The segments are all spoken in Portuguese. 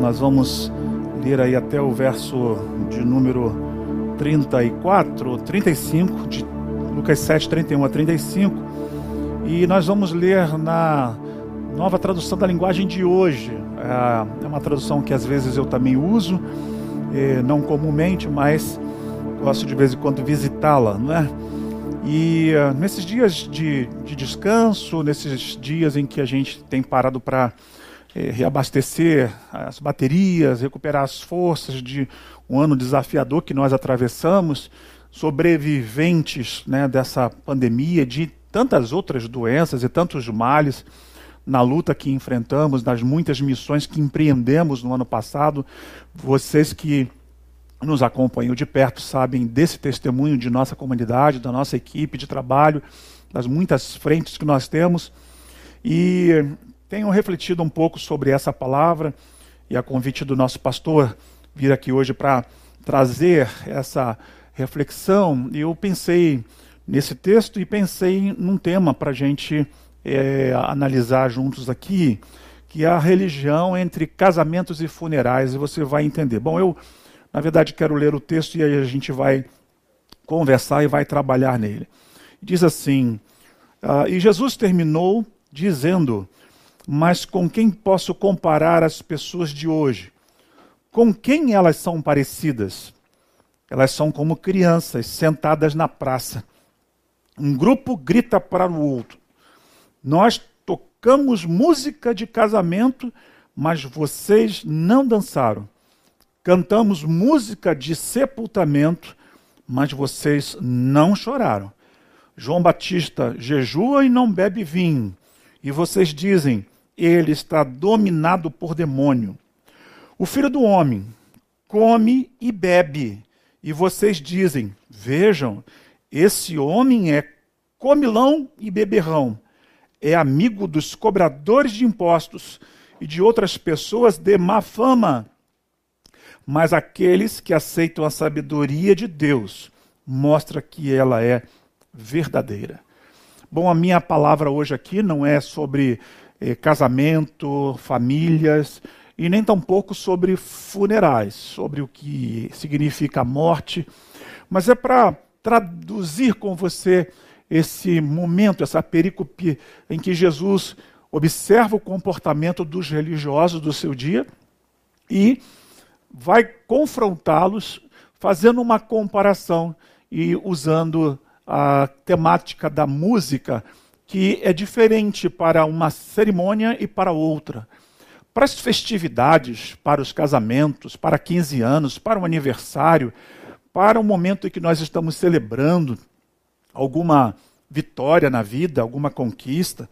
nós vamos ler aí até o verso de número 34, 35, de Lucas 7, 31 a 35. E nós vamos ler na nova tradução da linguagem de hoje. É, é uma tradução que às vezes eu também uso, é, não comumente, mas gosto de vez em quando visitá-la, não é? E uh, nesses dias de, de, descanso, nesses dias em que a gente tem parado para eh, reabastecer as baterias, recuperar as forças de um ano desafiador que nós atravessamos, sobreviventes né, dessa pandemia, de tantas outras doenças e tantos males na luta que enfrentamos, nas muitas missões que empreendemos no ano passado. Vocês que nos acompanham de perto sabem desse testemunho de nossa comunidade, da nossa equipe de trabalho, das muitas frentes que nós temos. E tenho refletido um pouco sobre essa palavra e a convite do nosso pastor vir aqui hoje para trazer essa reflexão. Eu pensei nesse texto e pensei num tema para a gente é, analisar juntos aqui, que é a religião entre casamentos e funerais. E você vai entender. Bom, eu na verdade, quero ler o texto e aí a gente vai conversar e vai trabalhar nele. Diz assim: uh, E Jesus terminou dizendo: Mas com quem posso comparar as pessoas de hoje? Com quem elas são parecidas? Elas são como crianças sentadas na praça. Um grupo grita para o outro: Nós tocamos música de casamento, mas vocês não dançaram. Cantamos música de sepultamento, mas vocês não choraram. João Batista jejua e não bebe vinho. E vocês dizem, ele está dominado por demônio. O filho do homem come e bebe. E vocês dizem, vejam, esse homem é comilão e beberrão. É amigo dos cobradores de impostos e de outras pessoas de má fama mas aqueles que aceitam a sabedoria de Deus mostra que ela é verdadeira. Bom, a minha palavra hoje aqui não é sobre eh, casamento, famílias e nem tampouco sobre funerais, sobre o que significa a morte, mas é para traduzir com você esse momento, essa perícope em que Jesus observa o comportamento dos religiosos do seu dia e vai confrontá-los fazendo uma comparação e usando a temática da música, que é diferente para uma cerimônia e para outra. Para as festividades, para os casamentos, para 15 anos, para o aniversário, para o momento em que nós estamos celebrando alguma vitória na vida, alguma conquista,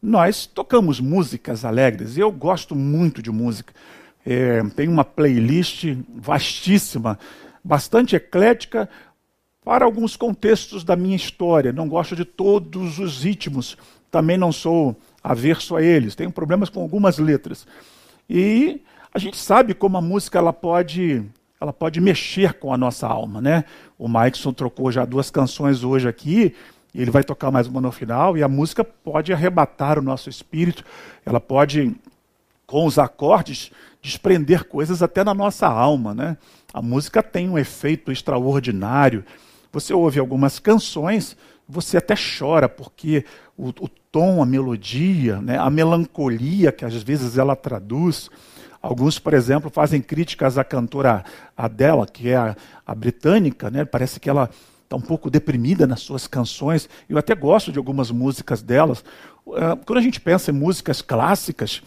nós tocamos músicas alegres. Eu gosto muito de música. É, tem uma playlist vastíssima, bastante eclética para alguns contextos da minha história. Não gosto de todos os ritmos, também não sou averso a eles. Tenho problemas com algumas letras. E a gente sabe como a música ela pode, ela pode mexer com a nossa alma, né? O Mikeson trocou já duas canções hoje aqui, ele vai tocar mais uma no final, e a música pode arrebatar o nosso espírito, ela pode, com os acordes, desprender coisas até na nossa alma, né? A música tem um efeito extraordinário. Você ouve algumas canções, você até chora porque o, o tom, a melodia, né? a melancolia que às vezes ela traduz. Alguns, por exemplo, fazem críticas à cantora Adele, que é a, a britânica, né? Parece que ela está um pouco deprimida nas suas canções. Eu até gosto de algumas músicas delas. Uh, quando a gente pensa em músicas clássicas,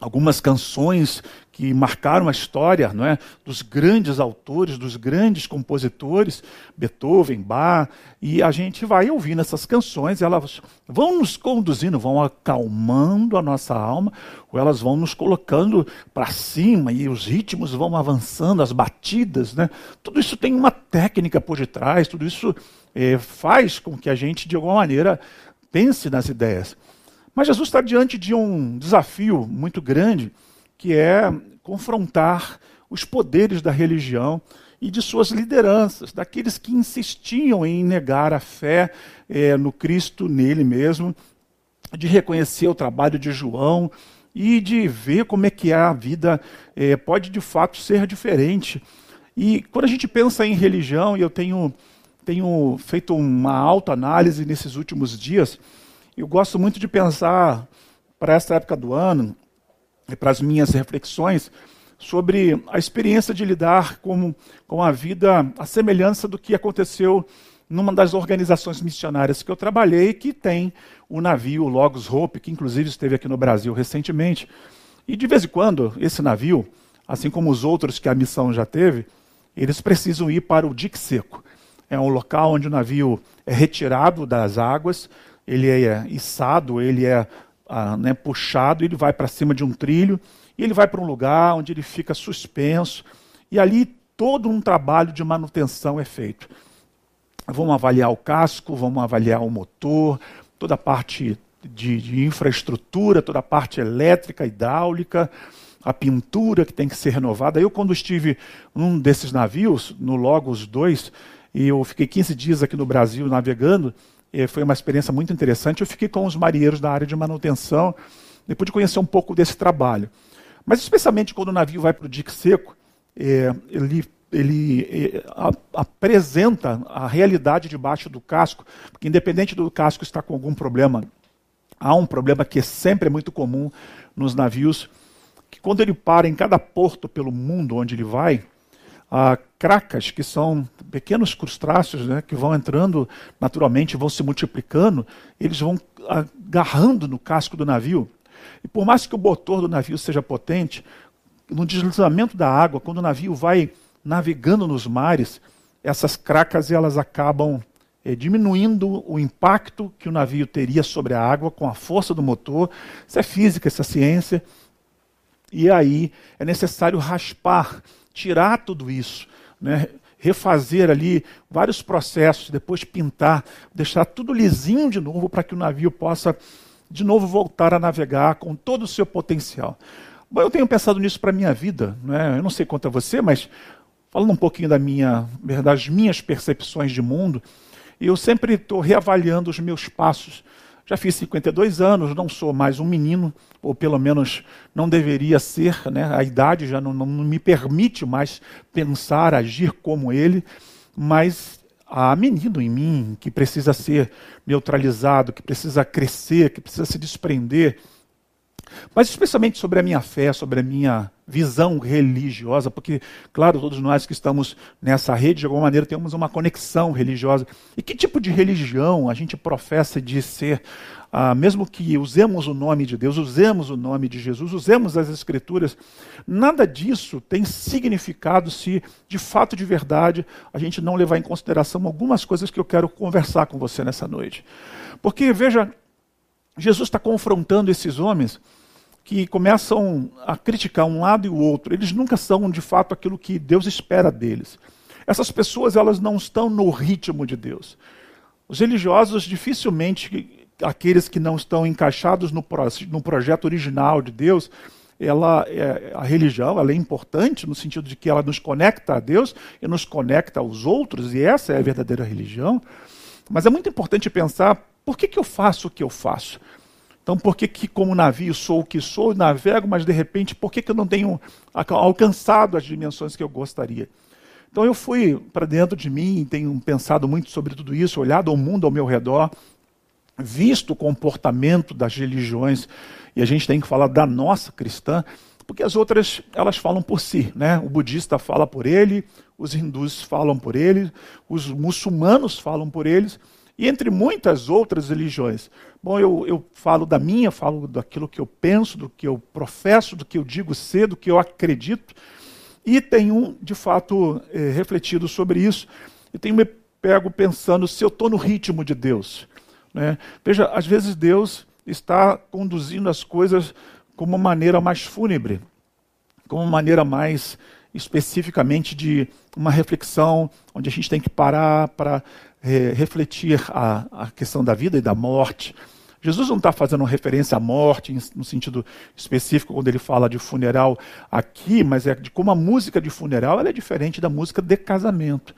algumas canções que marcaram a história não é, dos grandes autores, dos grandes compositores, Beethoven, Bach, e a gente vai ouvindo essas canções, elas vão nos conduzindo, vão acalmando a nossa alma, ou elas vão nos colocando para cima, e os ritmos vão avançando, as batidas, né? tudo isso tem uma técnica por detrás, tudo isso é, faz com que a gente, de alguma maneira, pense nas ideias. Mas Jesus está diante de um desafio muito grande, que é confrontar os poderes da religião e de suas lideranças, daqueles que insistiam em negar a fé é, no Cristo, nele mesmo, de reconhecer o trabalho de João, e de ver como é que é a vida é, pode de fato ser diferente. E quando a gente pensa em religião, e eu tenho, tenho feito uma autoanálise nesses últimos dias, eu gosto muito de pensar para essa época do ano, e para as minhas reflexões, sobre a experiência de lidar com, com a vida, a semelhança do que aconteceu numa das organizações missionárias que eu trabalhei, que tem o navio Logos Hope, que inclusive esteve aqui no Brasil recentemente. E de vez em quando, esse navio, assim como os outros que a missão já teve, eles precisam ir para o dique seco. É um local onde o navio é retirado das águas, ele é içado, ele é ah, né, puxado, ele vai para cima de um trilho, e ele vai para um lugar onde ele fica suspenso, e ali todo um trabalho de manutenção é feito vamos avaliar o casco, vamos avaliar o motor, toda a parte de, de, infraestrutura, toda a parte elétrica, hidráulica, a pintura que tem que ser renovada. Eu, quando estive num desses navios, no Logos 2, e eu fiquei 15 dias aqui no Brasil navegando, foi uma experiência muito interessante. Eu fiquei com os marinheiros da área de manutenção, depois de conhecer um pouco desse trabalho. Mas, especialmente quando o navio vai para o dique seco, é, ele ele eh, apresenta a realidade debaixo do casco, porque independente do casco estar com algum problema, há um problema que é sempre é muito comum nos navios, que quando ele para em cada porto pelo mundo onde ele vai, há cracas, que são pequenos crustáceos né, que vão entrando naturalmente, vão se multiplicando, eles vão agarrando no casco do navio. E por mais que o motor do navio seja potente, no deslizamento da água, quando o navio vai navegando nos mares, essas cracas elas acabam é, diminuindo o impacto que o navio teria sobre a água com a força do motor. Isso é física, isso é ciência. E aí é necessário raspar, tirar tudo isso, né? refazer ali vários processos, depois pintar, deixar tudo lisinho de novo para que o navio possa de novo voltar a navegar com todo o seu potencial. Bom, eu tenho pensado nisso para a minha vida. Né? Eu não sei quanto a você, mas falando um pouquinho da minha, das minhas percepções de mundo, eu sempre estou reavaliando os meus passos. Já fiz 52 anos, não sou mais um menino, ou pelo menos não deveria ser, né? a idade já não, não me permite mais pensar, agir como ele, mas há menino em mim que precisa ser neutralizado, que precisa crescer, que precisa se desprender mas especialmente sobre a minha fé, sobre a minha visão religiosa, porque, claro, todos nós que estamos nessa rede, de alguma maneira, temos uma conexão religiosa. E que tipo de religião a gente professa de ser? Ah, mesmo que usemos o nome de Deus, usemos o nome de Jesus, usemos as Escrituras, nada disso tem significado se, de fato, de verdade, a gente não levar em consideração algumas coisas que eu quero conversar com você nessa noite. Porque, veja, Jesus está confrontando esses homens que começam a criticar um lado e o outro. Eles nunca são de fato aquilo que Deus espera deles. Essas pessoas elas não estão no ritmo de Deus. Os religiosos dificilmente aqueles que não estão encaixados no, no projeto original de Deus, ela é, a religião ela é importante no sentido de que ela nos conecta a Deus e nos conecta aos outros, e essa é a verdadeira religião. Mas é muito importante pensar por que, que eu faço o que eu faço. Então, por que, que como navio sou o que sou, navego, mas de repente, por que, que eu não tenho alcançado as dimensões que eu gostaria? Então, eu fui para dentro de mim, tenho pensado muito sobre tudo isso, olhado ao mundo ao meu redor, visto o comportamento das religiões, e a gente tem que falar da nossa cristã, porque as outras, elas falam por si, né? O budista fala por ele, os hindus falam por ele, os muçulmanos falam por eles, e entre muitas outras religiões. Bom, eu, eu falo da minha, falo daquilo que eu penso, do que eu professo, do que eu digo ser, do que eu acredito, e tenho, de fato, eh, refletido sobre isso, e tenho me pego pensando se eu estou no ritmo de Deus. Né? Veja, às vezes Deus está conduzindo as coisas como uma maneira mais fúnebre, como uma maneira mais especificamente de uma reflexão onde a gente tem que parar para é, refletir a, a questão da vida e da morte. Jesus não está fazendo referência à morte no sentido específico quando ele fala de funeral aqui, mas é de como a música de funeral é diferente da música de casamento.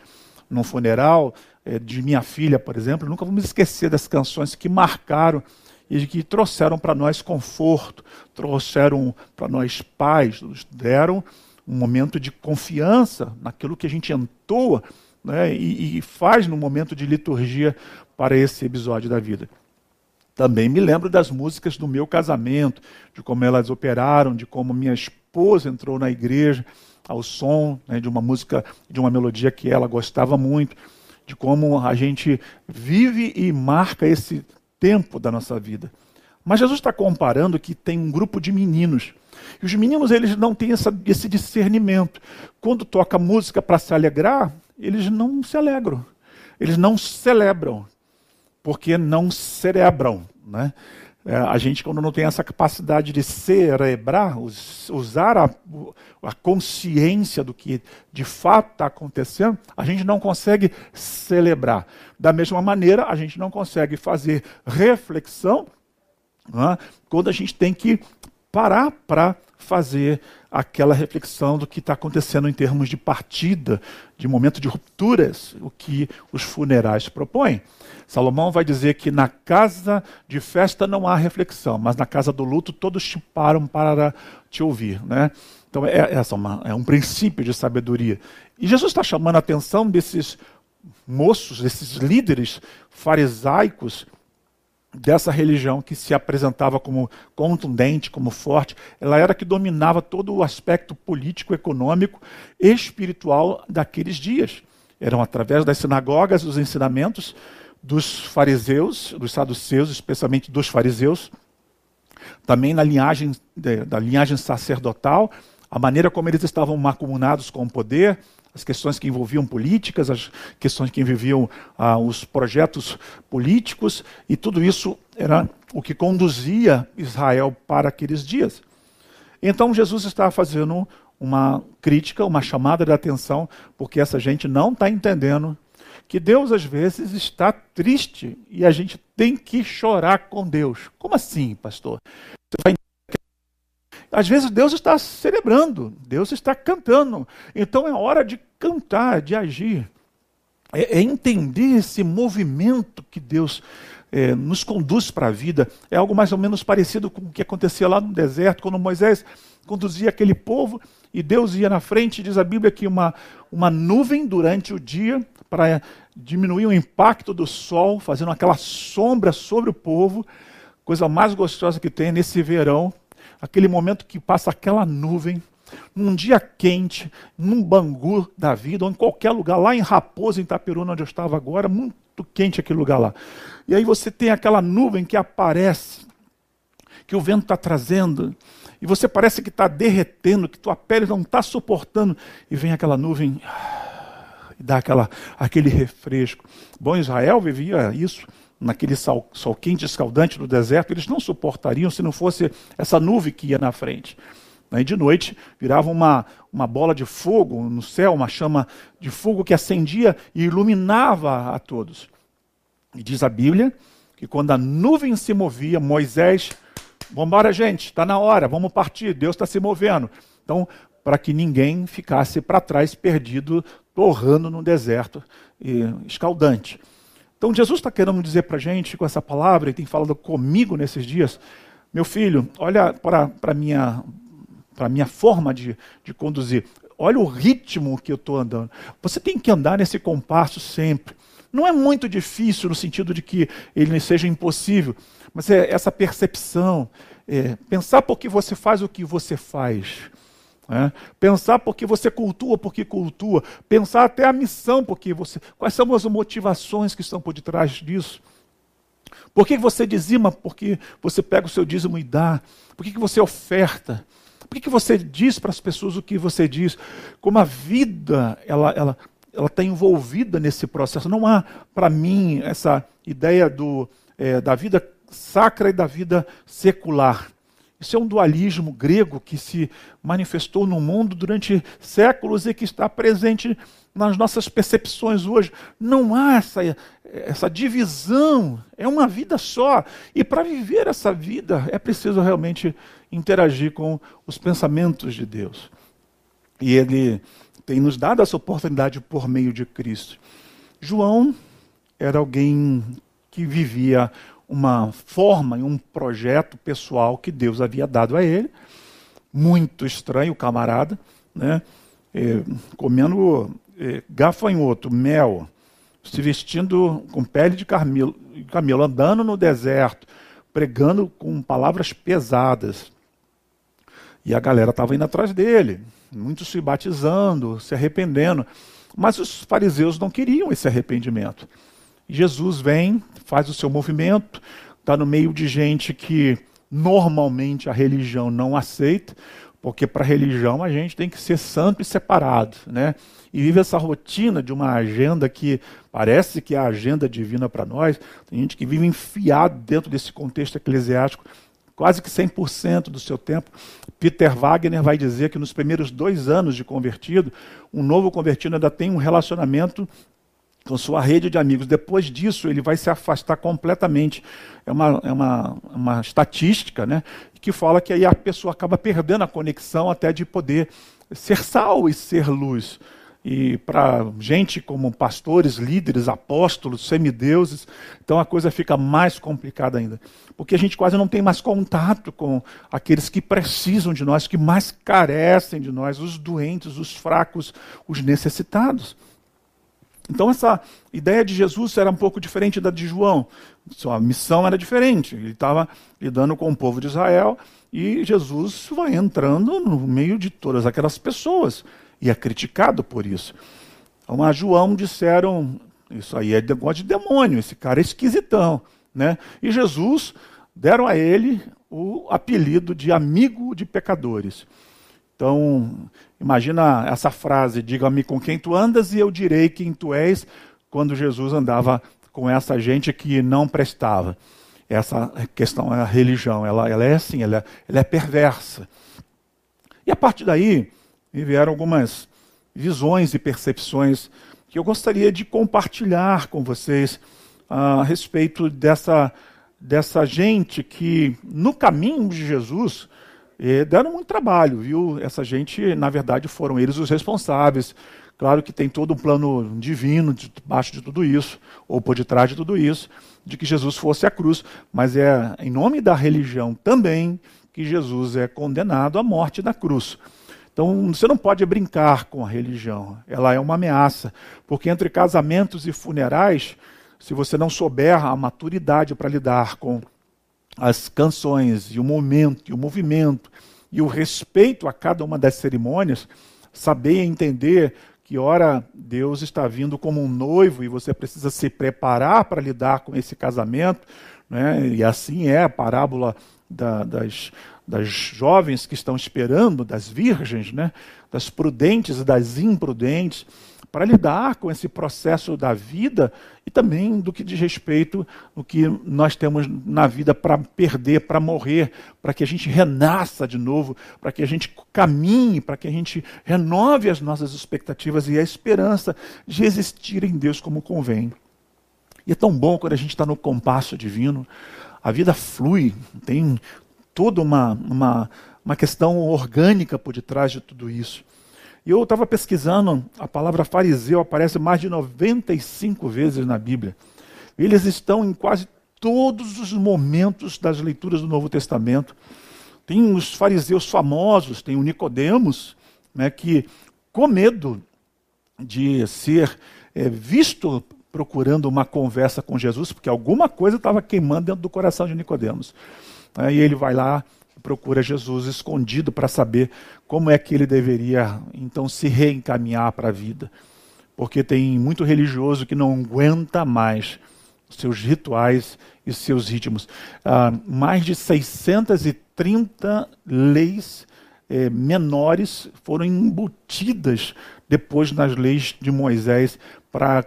No funeral é, de minha filha, por exemplo, nunca vamos esquecer das canções que marcaram e que trouxeram para nós conforto, trouxeram para nós paz, nos deram um momento de confiança naquilo que a gente entoa né, e, e faz no momento de liturgia para esse episódio da vida. Também me lembro das músicas do meu casamento, de como elas operaram, de como minha esposa entrou na igreja ao som né, de uma música, de uma melodia que ela gostava muito, de como a gente vive e marca esse tempo da nossa vida. Mas Jesus está comparando que tem um grupo de meninos. E os meninos eles não têm essa, esse discernimento. Quando toca música para se alegrar, eles não se alegram. Eles não celebram porque não cerebram. Né? É, a gente, quando não tem essa capacidade de cerebrar, usar a, a consciência do que de fato está acontecendo, a gente não consegue celebrar. Da mesma maneira, a gente não consegue fazer reflexão né, quando a gente tem que parar para fazer aquela reflexão do que está acontecendo em termos de partida, de momento de rupturas, o que os funerais propõem. Salomão vai dizer que na casa de festa não há reflexão, mas na casa do luto todos te param para te ouvir. Né? Então, é, é, uma, é um princípio de sabedoria. E Jesus está chamando a atenção desses moços, desses líderes farisaicos, dessa religião que se apresentava como contundente, como forte, ela era que dominava todo o aspecto político, econômico e espiritual daqueles dias. Eram através das sinagogas, dos ensinamentos dos fariseus, dos saduceus, especialmente dos fariseus, também na linhagem da linhagem sacerdotal, a maneira como eles estavam macumunados com o poder, as questões que envolviam políticas, as questões que envolviam ah, os projetos políticos, e tudo isso era o que conduzia Israel para aqueles dias. Então Jesus está fazendo uma crítica, uma chamada de atenção, porque essa gente não está entendendo que Deus às vezes está triste e a gente tem que chorar com Deus. Como assim, pastor? Você vai às vezes Deus está celebrando, Deus está cantando. Então é hora de cantar, de agir. É, é entender esse movimento que Deus é, nos conduz para a vida. É algo mais ou menos parecido com o que acontecia lá no deserto, quando Moisés conduzia aquele povo e Deus ia na frente. Diz a Bíblia que uma, uma nuvem durante o dia para diminuir o impacto do sol, fazendo aquela sombra sobre o povo. Coisa mais gostosa que tem nesse verão aquele momento que passa aquela nuvem, num dia quente, num Bangu da vida, ou em qualquer lugar, lá em Raposa, em Itaperuna, onde eu estava agora, muito quente aquele lugar lá. E aí você tem aquela nuvem que aparece, que o vento está trazendo, e você parece que está derretendo, que tua pele não está suportando, e vem aquela nuvem e dá aquela, aquele refresco. Bom, Israel vivia isso naquele sol, sol quente escaldante do deserto, eles não suportariam se não fosse essa nuvem que ia na frente. E de noite virava uma, uma bola de fogo no céu, uma chama de fogo que acendia e iluminava a todos. E diz a Bíblia que quando a nuvem se movia, Moisés, vamos embora, gente, está na hora, vamos partir, Deus está se movendo. Então, para que ninguém ficasse para trás, perdido, torrando no deserto escaldante. Então Jesus está querendo dizer para a gente com essa palavra, e tem falado comigo nesses dias, meu filho, olha para a minha, minha forma de, de conduzir, olha o ritmo que eu estou andando. Você tem que andar nesse compasso sempre. Não é muito difícil no sentido de que ele seja impossível, mas é essa percepção, é, pensar por que você faz o que você faz. É? Pensar porque você cultua, porque cultua. Pensar até a missão, porque você. Quais são as motivações que estão por detrás disso? Por que você dizima? Porque você pega o seu dízimo e dá. Por que você oferta? Por que você diz para as pessoas o que você diz? Como a vida ela ela ela está envolvida nesse processo. Não há para mim essa ideia do é, da vida sacra e da vida secular. Isso é um dualismo grego que se manifestou no mundo durante séculos e que está presente nas nossas percepções hoje. Não há essa, essa divisão, é uma vida só. E para viver essa vida é preciso realmente interagir com os pensamentos de Deus. E Ele tem nos dado essa oportunidade por meio de Cristo. João era alguém que vivia uma forma e um projeto pessoal que Deus havia dado a ele. Muito estranho, o camarada, né? É, comendo é, gafanhoto, mel, se vestindo com pele de camelo, camelo, andando no deserto, pregando com palavras pesadas. E a galera estava indo atrás dele, muitos se batizando, se arrependendo. Mas os fariseus não queriam esse arrependimento. Jesus vem, faz o seu movimento, está no meio de gente que normalmente a religião não aceita, porque para a religião a gente tem que ser santo e separado, né? E vive essa rotina de uma agenda que parece que é a agenda divina para nós. Tem gente que vive enfiado dentro desse contexto eclesiástico quase que 100% do seu tempo. Peter Wagner vai dizer que nos primeiros dois anos de convertido, um novo convertido ainda tem um relacionamento com sua rede de amigos. Depois disso, ele vai se afastar completamente. É uma, é uma, uma estatística né, que fala que aí a pessoa acaba perdendo a conexão até de poder ser sal e ser luz. E para gente como pastores, líderes, apóstolos, semideuses, então a coisa fica mais complicada ainda. Porque a gente quase não tem mais contato com aqueles que precisam de nós, que mais carecem de nós, os doentes, os fracos, os necessitados. Então essa ideia de Jesus era um pouco diferente da de João. Sua missão era diferente. Ele estava lidando com o povo de Israel e Jesus vai entrando no meio de todas aquelas pessoas e é criticado por isso. Então, a João disseram: Isso aí é negócio de demônio, esse cara é esquisitão. Né? E Jesus deram a ele o apelido de amigo de pecadores. Então, imagina essa frase: diga-me com quem tu andas e eu direi quem tu és, quando Jesus andava com essa gente que não prestava. Essa questão é a religião, ela, ela é assim, ela, ela é perversa. E a partir daí, me vieram algumas visões e percepções que eu gostaria de compartilhar com vocês a respeito dessa, dessa gente que, no caminho de Jesus, eh, deram muito trabalho, viu? Essa gente, na verdade, foram eles os responsáveis. Claro que tem todo um plano divino debaixo de tudo isso, ou por detrás de tudo isso, de que Jesus fosse a cruz, mas é em nome da religião também que Jesus é condenado à morte da cruz. Então, você não pode brincar com a religião, ela é uma ameaça, porque entre casamentos e funerais, se você não souber a maturidade para lidar com as canções e o momento e o movimento e o respeito a cada uma das cerimônias, saber entender que ora Deus está vindo como um noivo e você precisa se preparar para lidar com esse casamento, né? e assim é a parábola da, das, das jovens que estão esperando, das virgens, né? das prudentes e das imprudentes, para lidar com esse processo da vida e também do que diz respeito no que nós temos na vida para perder, para morrer, para que a gente renasça de novo, para que a gente caminhe, para que a gente renove as nossas expectativas e a esperança de existir em Deus como convém. E é tão bom quando a gente está no compasso divino, a vida flui, tem toda uma, uma, uma questão orgânica por detrás de tudo isso. E eu estava pesquisando, a palavra fariseu aparece mais de 95 vezes na Bíblia. Eles estão em quase todos os momentos das leituras do Novo Testamento. Tem os fariseus famosos, tem o Nicodemos, né, que com medo de ser é, visto procurando uma conversa com Jesus, porque alguma coisa estava queimando dentro do coração de Nicodemos. Aí ele vai lá procura Jesus escondido para saber como é que ele deveria então se reencaminhar para a vida. Porque tem muito religioso que não aguenta mais seus rituais e seus ritmos. Ah, mais de 630 leis eh, menores foram embutidas depois nas leis de Moisés para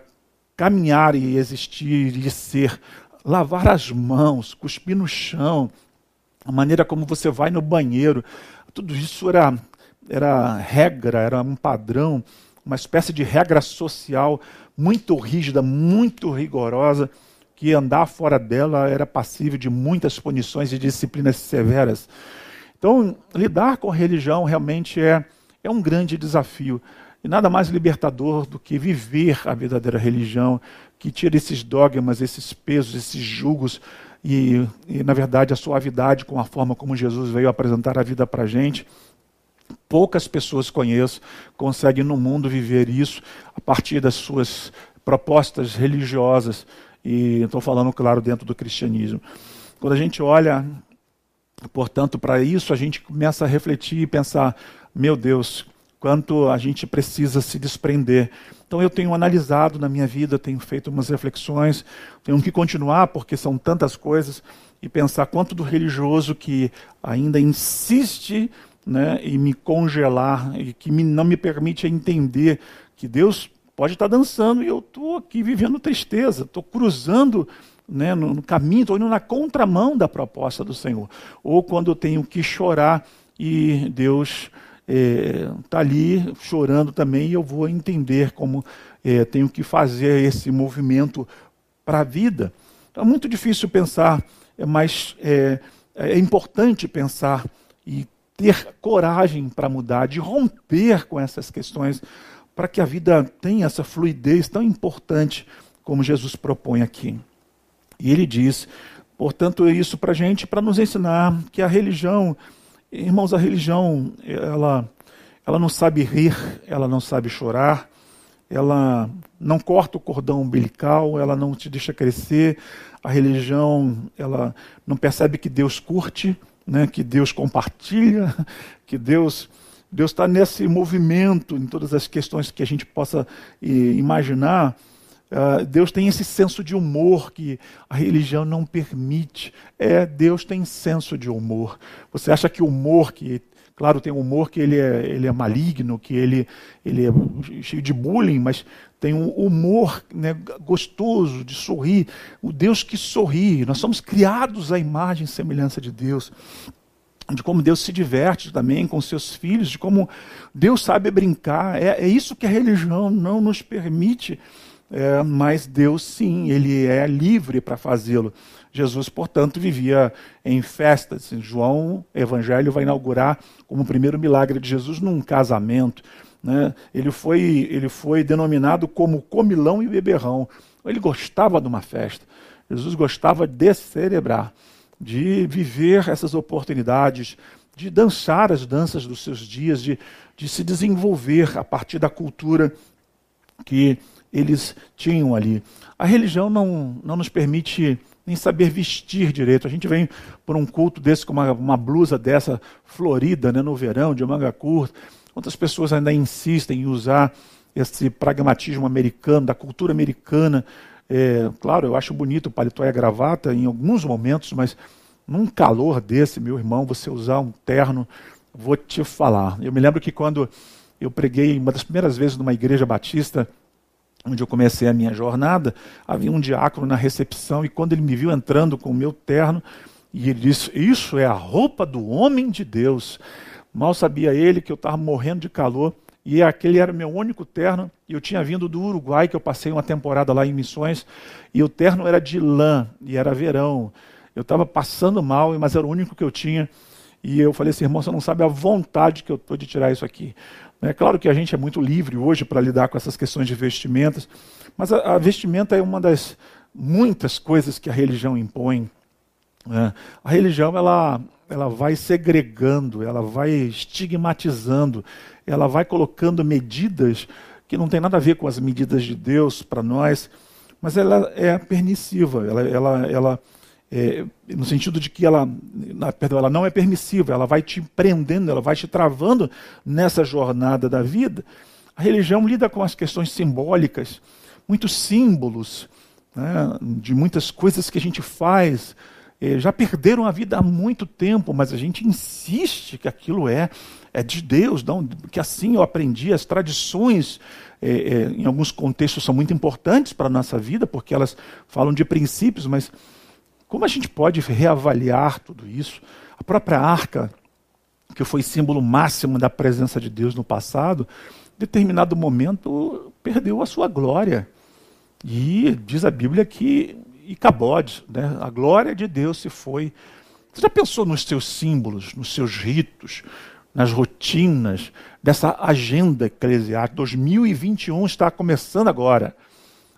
caminhar e existir e ser. Lavar as mãos, cuspir no chão, a maneira como você vai no banheiro, tudo isso era, era regra, era um padrão, uma espécie de regra social muito rígida, muito rigorosa, que andar fora dela era passível de muitas punições e disciplinas severas. Então, lidar com religião realmente é, é um grande desafio. E nada mais libertador do que viver a verdadeira religião, que tira esses dogmas, esses pesos, esses julgos e, e, na verdade, a suavidade com a forma como Jesus veio apresentar a vida para a gente. Poucas pessoas conheço conseguem no mundo viver isso a partir das suas propostas religiosas. E estou falando, claro, dentro do cristianismo. Quando a gente olha, portanto, para isso, a gente começa a refletir e pensar: meu Deus, quanto a gente precisa se desprender. Então eu tenho analisado na minha vida, tenho feito umas reflexões, tenho que continuar porque são tantas coisas e pensar quanto do religioso que ainda insiste né, em me congelar e que me, não me permite entender que Deus pode estar dançando e eu estou aqui vivendo tristeza, estou cruzando né, no, no caminho, estou indo na contramão da proposta do Senhor. Ou quando eu tenho que chorar e Deus está é, tá ali chorando também e eu vou entender como é, tenho que fazer esse movimento para a vida. Então, é muito difícil pensar, é, mas é, é importante pensar e ter coragem para mudar, de romper com essas questões, para que a vida tenha essa fluidez tão importante como Jesus propõe aqui. E ele diz, portanto, isso para a gente, para nos ensinar que a religião, irmãos, a religião, ela, ela não sabe rir, ela não sabe chorar, ela não corta o cordão umbilical, ela não te deixa crescer. A religião, ela não percebe que Deus curte, né, que Deus compartilha, que Deus Deus está nesse movimento em todas as questões que a gente possa imaginar. Uh, Deus tem esse senso de humor que a religião não permite. É, Deus tem senso de humor. Você acha que o humor que Claro, tem um humor que ele é, ele é maligno, que ele, ele é cheio de bullying, mas tem um humor né, gostoso de sorrir. O Deus que sorri. Nós somos criados à imagem e semelhança de Deus. De como Deus se diverte também com seus filhos, de como Deus sabe brincar. É, é isso que a religião não nos permite. É, mas Deus sim, ele é livre para fazê-lo. Jesus, portanto, vivia em festas. João, Evangelho, vai inaugurar como o primeiro milagre de Jesus num casamento. Né? Ele, foi, ele foi denominado como comilão e beberrão. Ele gostava de uma festa. Jesus gostava de celebrar, de viver essas oportunidades, de dançar as danças dos seus dias, de, de se desenvolver a partir da cultura que eles tinham ali. A religião não, não nos permite nem saber vestir direito. A gente vem por um culto desse com uma, uma blusa dessa florida né, no verão, de manga curta. Quantas pessoas ainda insistem em usar esse pragmatismo americano, da cultura americana. É, claro, eu acho bonito o paletó e a gravata em alguns momentos, mas num calor desse, meu irmão, você usar um terno, vou te falar. Eu me lembro que quando eu preguei uma das primeiras vezes numa igreja batista, onde eu comecei a minha jornada, havia um diácono na recepção e quando ele me viu entrando com o meu terno, e ele disse: Isso é a roupa do homem de Deus. Mal sabia ele que eu estava morrendo de calor e aquele era meu único terno. E eu tinha vindo do Uruguai, que eu passei uma temporada lá em Missões, e o terno era de lã e era verão. Eu estava passando mal, mas era o único que eu tinha. E eu falei assim, irmão, você não sabe a vontade que eu estou de tirar isso aqui. É claro que a gente é muito livre hoje para lidar com essas questões de vestimentas, mas a, a, vestimenta é uma das muitas coisas que a religião impõe. Né? A religião ela, ela vai segregando, ela vai estigmatizando, ela vai colocando medidas que não tem nada a ver com as medidas de Deus para nós, mas ela é permissiva, ela, ela, ela é, no sentido de que ela, perdão, ela não é permissiva, ela vai te prendendo, ela vai te travando nessa jornada da vida. A religião lida com as questões simbólicas, muitos símbolos né, de muitas coisas que a gente faz. É, já perderam a vida há muito tempo, mas a gente insiste que aquilo é, é de Deus, não, que assim eu aprendi. As tradições, é, é, em alguns contextos, são muito importantes para a nossa vida, porque elas falam de princípios, mas como a gente pode reavaliar tudo isso? A própria arca, que foi símbolo máximo da presença de Deus no passado, em determinado momento perdeu a sua glória. E diz a Bíblia que Icabode, né, a glória de Deus se foi. Você já pensou nos seus símbolos, nos seus ritos, nas rotinas dessa agenda eclesiástica? 2021 está começando agora.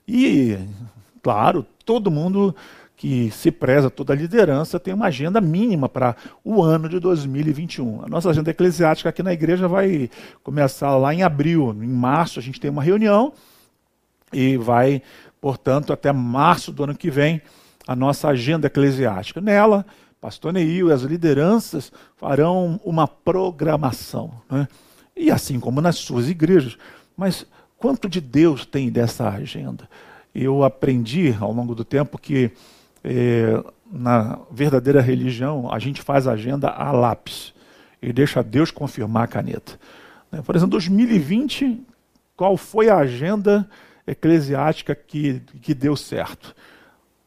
E, claro, todo mundo que se preza toda a liderança, tem uma agenda mínima para o ano de 2021. A nossa agenda eclesiástica aqui na igreja vai começar lá em abril. Em março a gente tem uma reunião e vai, portanto, até março do ano que vem a nossa agenda eclesiástica. Nela, pastor Neil e as lideranças farão uma programação. Né? E assim como nas suas igrejas. Mas quanto de Deus tem dessa agenda? Eu aprendi ao longo do tempo que é, na verdadeira religião, a gente faz agenda a lápis e deixa Deus confirmar a caneta. Né? Por exemplo, 2020, qual foi a agenda eclesiástica que, que deu certo?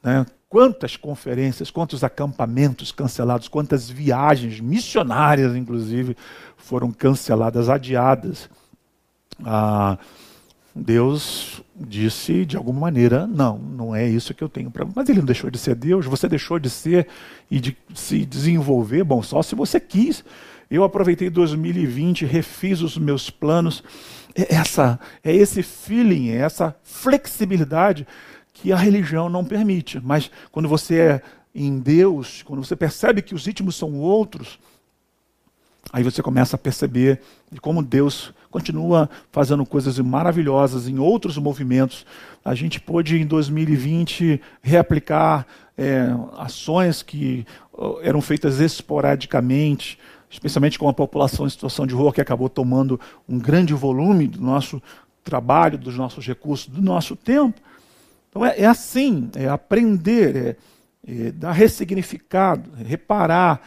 Né? Quantas conferências, quantos acampamentos cancelados, quantas viagens missionárias, inclusive, foram canceladas, adiadas. Ah, Deus disse de alguma maneira: não, não é isso que eu tenho para. Mas ele não deixou de ser Deus, você deixou de ser e de se desenvolver, bom, só se você quis. Eu aproveitei 2020, refiz os meus planos. É essa, é esse feeling, é essa flexibilidade que a religião não permite. Mas quando você é em Deus, quando você percebe que os ritmos são outros, aí você começa a perceber de como Deus continua fazendo coisas maravilhosas em outros movimentos. A gente pôde, em 2020, reaplicar é, ações que eram feitas esporadicamente, especialmente com a população em situação de rua, que acabou tomando um grande volume do nosso trabalho, dos nossos recursos, do nosso tempo. Então é, é assim, é aprender, é, é dar ressignificado, reparar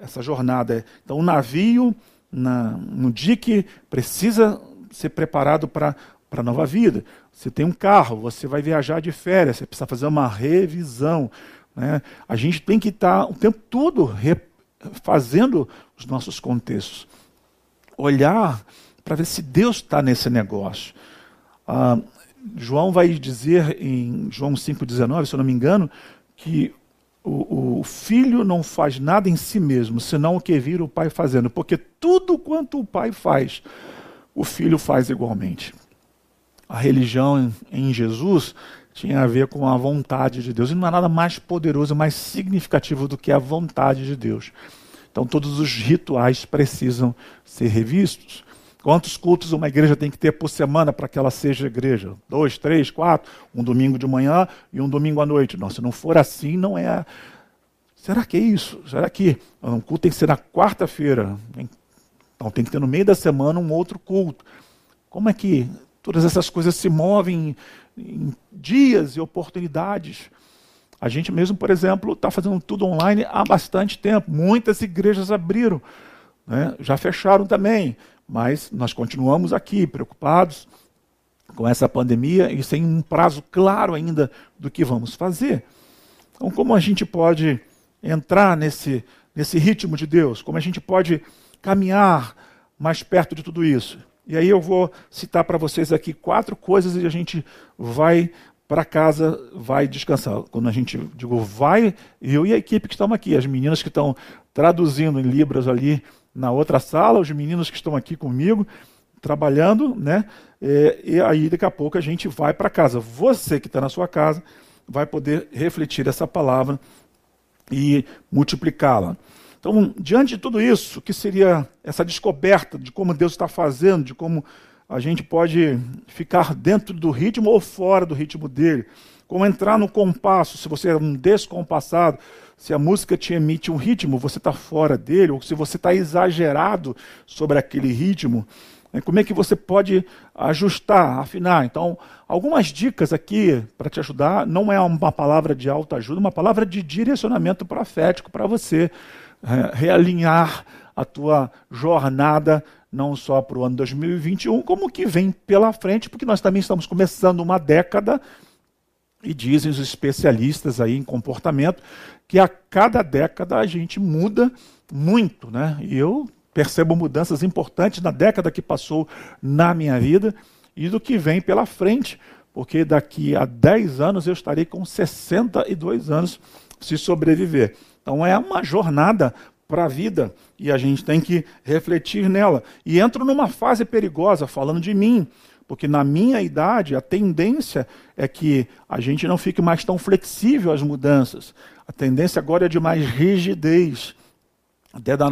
essa jornada. Então o navio na, no dique precisa ser preparado para a nova vida. Você tem um carro, você vai viajar de férias, você precisa fazer uma revisão. Né? A gente tem que estar tá o tempo todo fazendo os nossos contextos. Olhar para ver se Deus está nesse negócio. Ah, João vai dizer em João 5,19, se eu não me engano, que o, o, filho não faz nada em si mesmo, senão o que vira o pai fazendo, porque tudo quanto o pai faz, o filho faz igualmente. A religião em, em Jesus tinha a ver com a vontade de Deus, e não há nada mais poderoso, mais significativo do que a vontade de Deus. Então todos os rituais precisam ser revistos. Quantos cultos uma igreja tem que ter por semana para que ela seja igreja? Dois, três, quatro, um domingo de manhã e um domingo à noite. Não, se não for assim, não é. Será que é isso? Será que um culto tem que ser na quarta-feira? Então tem que ter no meio da semana um outro culto. Como é que todas essas coisas se movem em dias e oportunidades? A gente mesmo, por exemplo, está fazendo tudo online há bastante tempo. Muitas igrejas abriram, né? já fecharam também. Mas nós continuamos aqui preocupados com essa pandemia e sem um prazo claro ainda do que vamos fazer. Então, como a gente pode entrar nesse, nesse ritmo de Deus? Como a gente pode caminhar mais perto de tudo isso? E aí eu vou citar para vocês aqui quatro coisas e a gente vai para casa, vai descansar. Quando a gente digo vai, eu e a equipe que estamos aqui, as meninas que estão traduzindo em Libras ali na outra sala, os meninos que estão aqui comigo, trabalhando, né? É, e aí daqui a pouco a gente vai para casa. Você que está na sua casa vai poder refletir essa palavra e multiplicá-la. Então, diante de tudo isso, que seria essa descoberta de como Deus está fazendo, de como a gente pode ficar dentro do ritmo ou fora do ritmo dele, como entrar no compasso, se você é um descompassado, se a música te emite um ritmo, você está fora dele, ou se você está exagerado sobre aquele ritmo, né, como é que você pode ajustar, afinar? Então, algumas dicas aqui para te ajudar. Não é uma palavra de autoajuda, uma palavra de direcionamento profético para você é, realinhar a tua jornada, não só para o ano 2021, como que vem pela frente, porque nós também estamos começando uma década e dizem os especialistas aí em comportamento que a cada década a gente muda muito, né? E eu percebo mudanças importantes na década que passou na minha vida e do que vem pela frente, porque daqui a 10 anos eu estarei com 62 anos se sobreviver. Então é uma jornada para a vida e a gente tem que refletir nela. E entro numa fase perigosa, falando de mim, Porque na minha idade, a tendência é que a gente não fique mais tão flexível às mudanças. A tendência agora é de mais rigidez, até da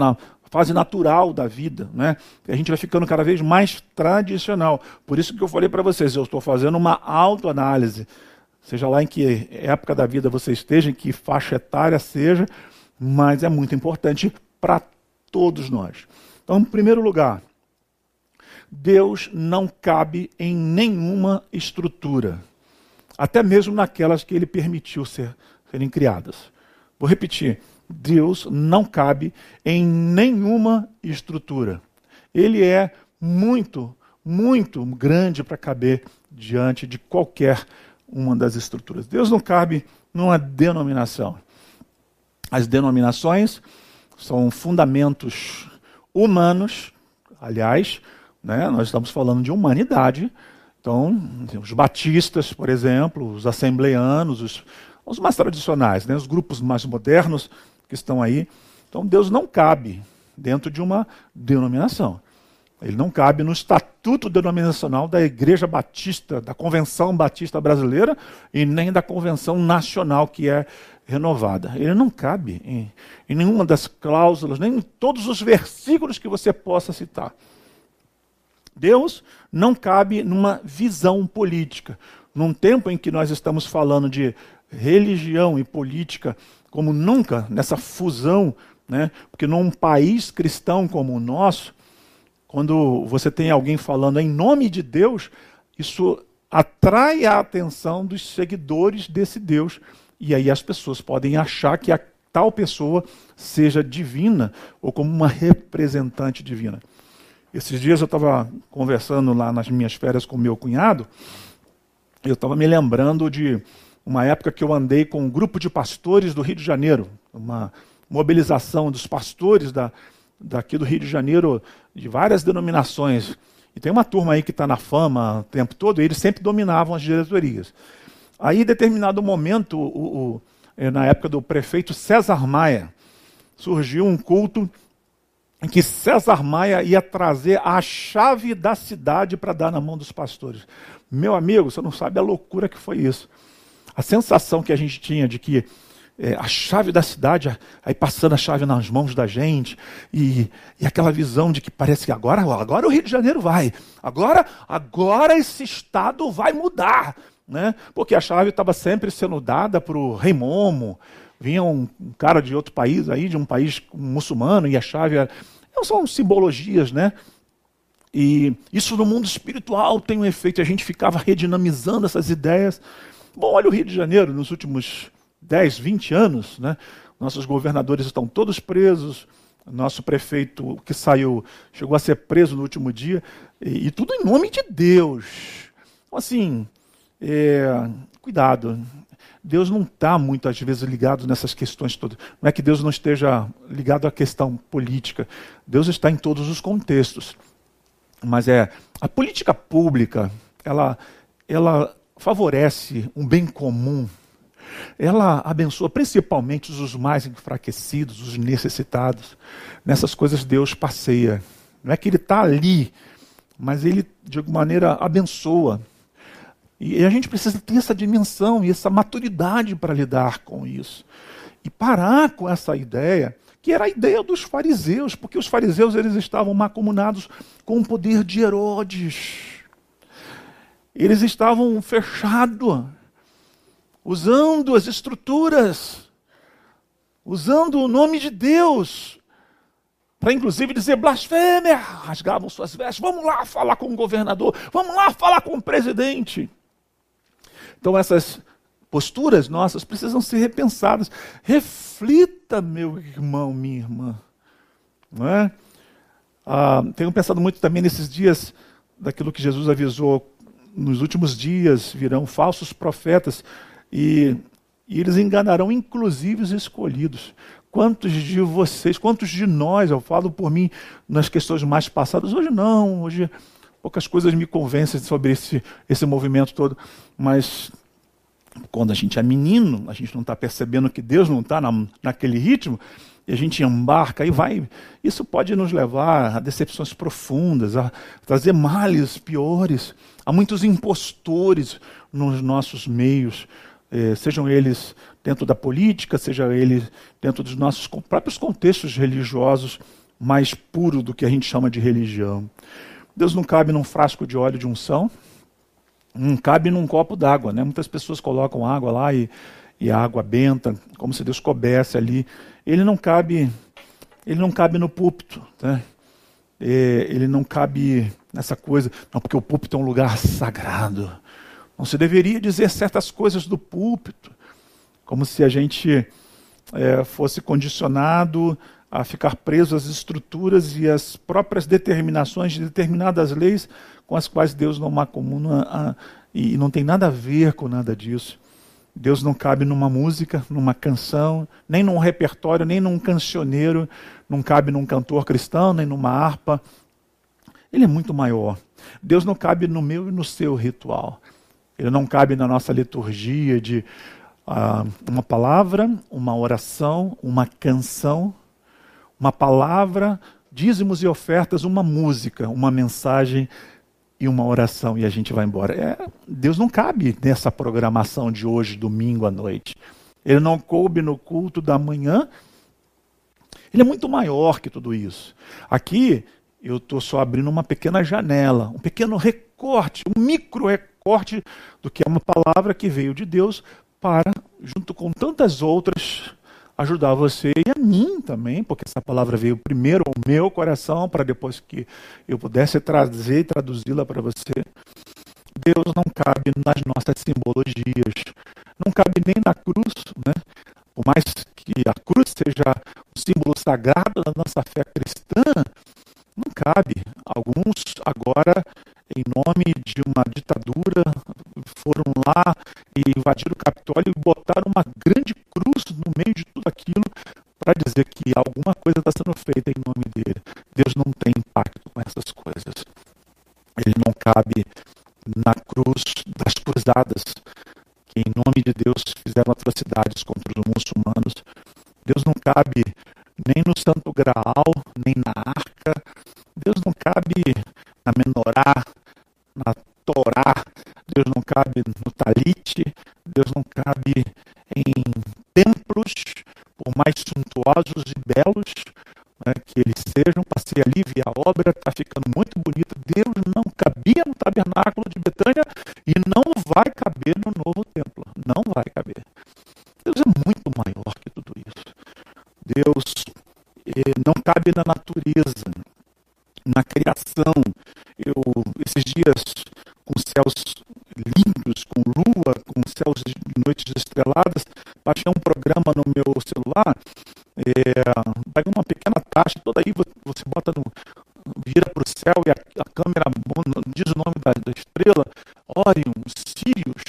fase natural da vida. Né? A gente vai ficando cada vez mais tradicional. Por isso que eu falei para vocês, eu estou fazendo uma autoanálise. Seja lá em que época da vida você esteja, em que faixa etária seja, mas é muito importante para todos nós. Então, em primeiro lugar, Deus não cabe em nenhuma estrutura, até mesmo naquelas que ele permitiu ser, serem criadas. Vou repetir: Deus não cabe em nenhuma estrutura. Ele é muito, muito grande para caber diante de qualquer uma das estruturas. Deus não cabe numa denominação. As denominações são fundamentos humanos, aliás, né, nós estamos falando de humanidade. Então, os batistas, por exemplo, os assembleanos, os, os mais tradicionais, né, os grupos mais modernos que estão aí. Então, Deus não cabe dentro de uma denominação. Ele não cabe no estatuto denominacional da Igreja Batista, da Convenção Batista Brasileira e nem da Convenção Nacional que é renovada. Ele não cabe em, em nenhuma das cláusulas, nem em todos os versículos que você possa citar. Deus não cabe numa visão política. Num tempo em que nós estamos falando de religião e política como nunca, nessa fusão, né? porque num país cristão como o nosso, quando você tem alguém falando em nome de Deus, isso atrai a atenção dos seguidores desse Deus. E aí as pessoas podem achar que a tal pessoa seja divina ou como uma representante divina. Esses dias eu estava conversando lá nas minhas férias com meu cunhado, eu estava me lembrando de uma época que eu andei com um grupo de pastores do Rio de Janeiro, uma mobilização dos pastores da, daqui do Rio de Janeiro, de várias denominações. E tem uma turma aí que está na fama o tempo todo, e eles sempre dominavam as diretorias. Aí, em determinado momento, o, o, eh, na época do prefeito César Maia, surgiu um culto em que César Maia ia trazer a chave da cidade para dar na mão dos pastores. Meu amigo, você não sabe a loucura que foi isso. A sensação que a gente tinha de que é, a chave da cidade, aí passando a chave nas mãos da gente, e, e aquela visão de que parece que agora, agora o Rio de Janeiro vai, agora, agora esse estado vai mudar, né? porque a chave estava sempre sendo dada para o rei Momo, vinha um, cara de outro país aí, de um país muçulmano, e a chave era... São simbologias, né? E isso no mundo espiritual tem um efeito, a gente ficava redinamizando essas ideias. Bom, olha o Rio de Janeiro nos últimos 10, 20 anos, né? Nossos governadores estão todos presos, nosso prefeito que saiu chegou a ser preso no último dia, e, e tudo em nome de Deus. Então, assim, é, cuidado, Deus não está muitas vezes ligado nessas questões todas. Não é que Deus não esteja ligado à questão política. Deus está em todos os contextos. Mas é a política pública, ela, ela favorece um bem comum. Ela abençoa principalmente os mais enfraquecidos, os necessitados. Nessas coisas Deus passeia. Não é que Ele está ali, mas Ele, de alguma maneira, abençoa. E a gente precisa ter essa dimensão e essa maturidade para lidar com isso. E parar com essa ideia, que era a ideia dos fariseus, porque os fariseus eles estavam macomunados com o poder de Herodes. Eles estavam fechados, usando as estruturas, usando o nome de Deus, para inclusive dizer blasfêmia, rasgavam suas vestes, vamos lá falar com o governador, vamos lá falar com o presidente. Então, essas posturas nossas precisam ser repensadas. Reflita, meu irmão, minha irmã. Não é? Ah, tenho pensado muito também nesses dias daquilo que Jesus avisou. Nos últimos dias virão falsos profetas e, e eles enganarão inclusive os escolhidos. Quantos de vocês, quantos de nós, eu falo por mim nas questões mais passadas, hoje não, hoje poucas coisas me convencem sobre esse, esse movimento todo, mas quando a gente é menino, a gente não está percebendo que Deus não está na, naquele ritmo, e a gente embarca e vai. Isso pode nos levar a decepções profundas, a trazer males piores, a muitos impostores nos nossos meios, eh, sejam eles dentro da política, seja eles dentro dos nossos próprios contextos religiosos mais puros do que a gente chama de religião. Deus não cabe num frasco de óleo de unção, não cabe num copo d'água. Né? Muitas pessoas colocam água lá e, e a água benta, como se Deus coubesse ali ele não cabe, ele não cabe no púlpito, né? É, ele não cabe nessa coisa, não, porque o púlpito é um lugar sagrado. Não se deveria dizer certas coisas do púlpito, como se a gente é, fosse condicionado a ficar preso às estruturas e às próprias determinações de determinadas leis com as quais Deus não macomuna e não tem nada a ver com nada disso. Deus não cabe numa música, numa canção, nem num repertório, nem num cancioneiro, não cabe num cantor cristão, nem numa harpa. Ele é muito maior. Deus não cabe no meu e no seu ritual. Ele não cabe na nossa liturgia de uh, uma palavra, uma oração, uma canção, uma palavra, dízimos e ofertas, uma música, uma mensagem e uma oração e a gente vai embora. É, Deus não cabe nessa programação de hoje, domingo à noite. Ele não coube no culto da manhã. Ele é muito maior que tudo isso. Aqui eu estou só abrindo uma pequena janela, um pequeno recorte, um micro recorte do que é uma palavra que veio de Deus para, junto com tantas outras, ajudar você e a mim também, porque essa palavra veio primeiro ao meu coração, para depois que eu pudesse trazer e traduzi-la para você. Deus não cabe nas nossas simbologias, não cabe nem na cruz, né? Por mais que a cruz seja um símbolo sagrado da nossa fé cristã, não cabe. Alguns agora, em nome de uma ditadura, foram lá e invadiram o Capitólio e botaram uma grande cruz no meio de tudo aquilo para dizer que alguma coisa está sendo feita em nome dele. Deus não tem impacto com essas coisas. Ele não cabe na cruz das cruzadas, que em nome de Deus fizeram atrocidades contra os muçulmanos. Deus não cabe nem no Santo Graal, nem na Arca. Deus não cabe na Menorá, na Torá. Deus não cabe no Talite. Deus não cabe em templos, por mais suntuosos e belos né, que eles sejam. Passei ali, vi a obra, está ficando muito bonita. Deus não cabia no tabernáculo de Betânia e não vai caber no novo templo. Não vai caber. Deus é muito maior que tudo isso. Deus eh, não cabe na natureza, na criação. Eu, esses dias, com céus lindos, com lua, céus de noites estreladas, baixei um programa no meu celular, é, pega uma pequena taxa, toda aí você bota no, vira para o céu e a, a, câmera diz o nome da, da estrela, Orion, Sirius,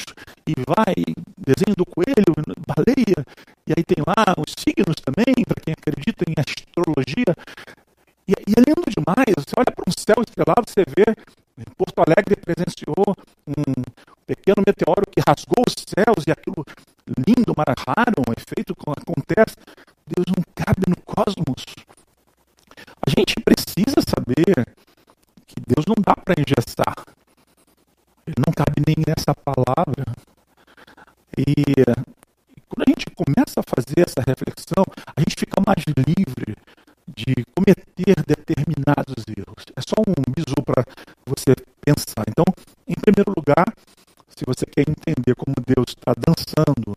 e vai, desenho do coelho, baleia, e aí tem lá os signos também, para quem acredita em astrologia. E, e é lindo demais, você olha para um céu estrelado, você vê, Porto Alegre presenciou um pequeno meteoro que rasgou os céus e aquilo lindo, raro, um efeito que acontece. Deus não cabe no cosmos. A gente precisa saber que Deus não dá para engessar. Ele não cabe nem nessa palavra. E quando a gente começa a fazer essa reflexão, está dançando,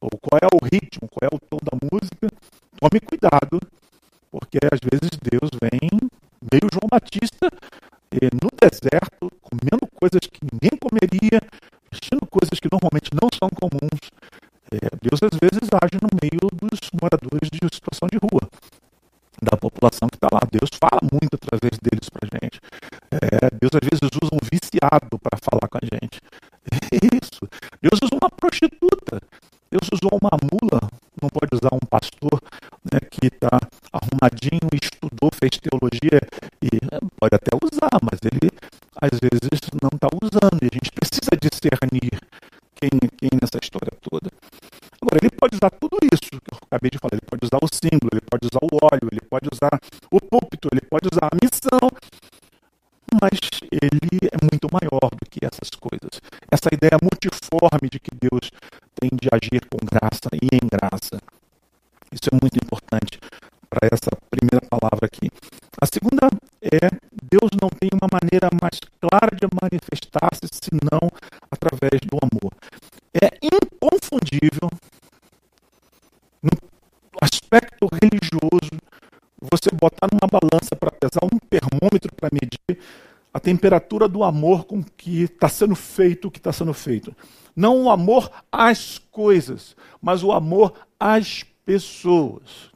ou qual é o ritmo, qual é o tom da música, tome cuidado, porque às vezes Deus vem meio João Batista no deserto, comendo coisas que ninguém comeria, vestindo coisas que normalmente não são comuns. É, Deus às vezes age no meio dos moradores de situação de rua, da população que está lá. Deus fala muito através deles para a gente. É, Deus às vezes usa um viciado para falar com a gente. É isso. Deus usa uma prostituta. Deus usou uma mula. Não pode usar um pastor né, que está arrumadinho, estudou, fez teologia e pode até usar, mas ele às vezes não está usando. E a gente precisa discernir quem, quem nessa história toda. Agora, ele pode usar tudo isso que eu acabei de falar. Ele pode usar o símbolo, ele pode usar usar o púlpito, ele pode usar a missão, mas ele é muito maior do que essas coisas. Essa ideia multiforme de que Deus tem de agir com graça e em graça. Isso é muito importante para essa primeira palavra aqui. A segunda é Deus não tem uma maneira mais clara de manifestar-se senão através do amor. É inconfundível no aspecto religioso você botar numa balança para pesar um termômetro para medir a temperatura do amor com que está sendo feito o que está sendo feito. Não o amor às coisas, mas o amor às pessoas.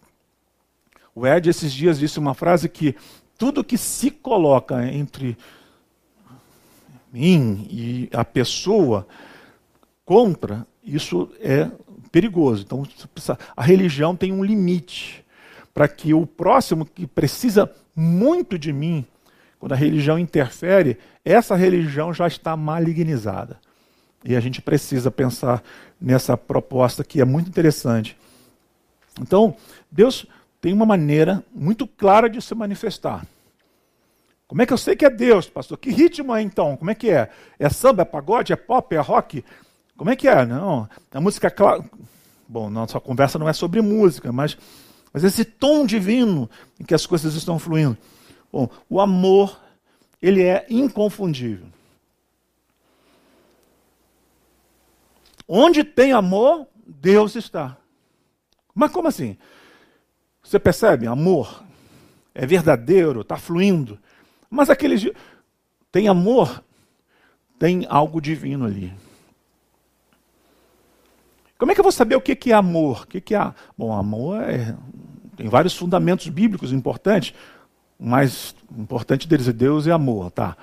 O Ed, esses dias, disse uma frase que tudo que se coloca entre mim e a pessoa contra, isso é perigoso. Então, a religião tem um limite para que o próximo que precisa muito de mim, quando a religião interfere, essa religião já está malignizada. E a gente precisa pensar nessa proposta que é muito interessante. Então, Deus tem uma maneira muito clara de se manifestar. Como é que eu sei que é Deus, pastor? Que ritmo é então? Como é que é? É samba, é pagode, é pop, é rock? Como é que é? Não, a música clara. Bom, nossa conversa não é sobre música, mas, mas esse tom divino em que as coisas estão fluindo. Bom, o amor, ele é inconfundível. Onde tem amor, Deus está. Mas como assim? Você percebe? Amor é verdadeiro, está fluindo. Mas aqueles. Tem amor, tem algo divino ali. Como é que eu vou saber o que é amor? O que é. Bom, amor é... tem vários fundamentos bíblicos importantes. O mais importante deles é Deus é amor, tá?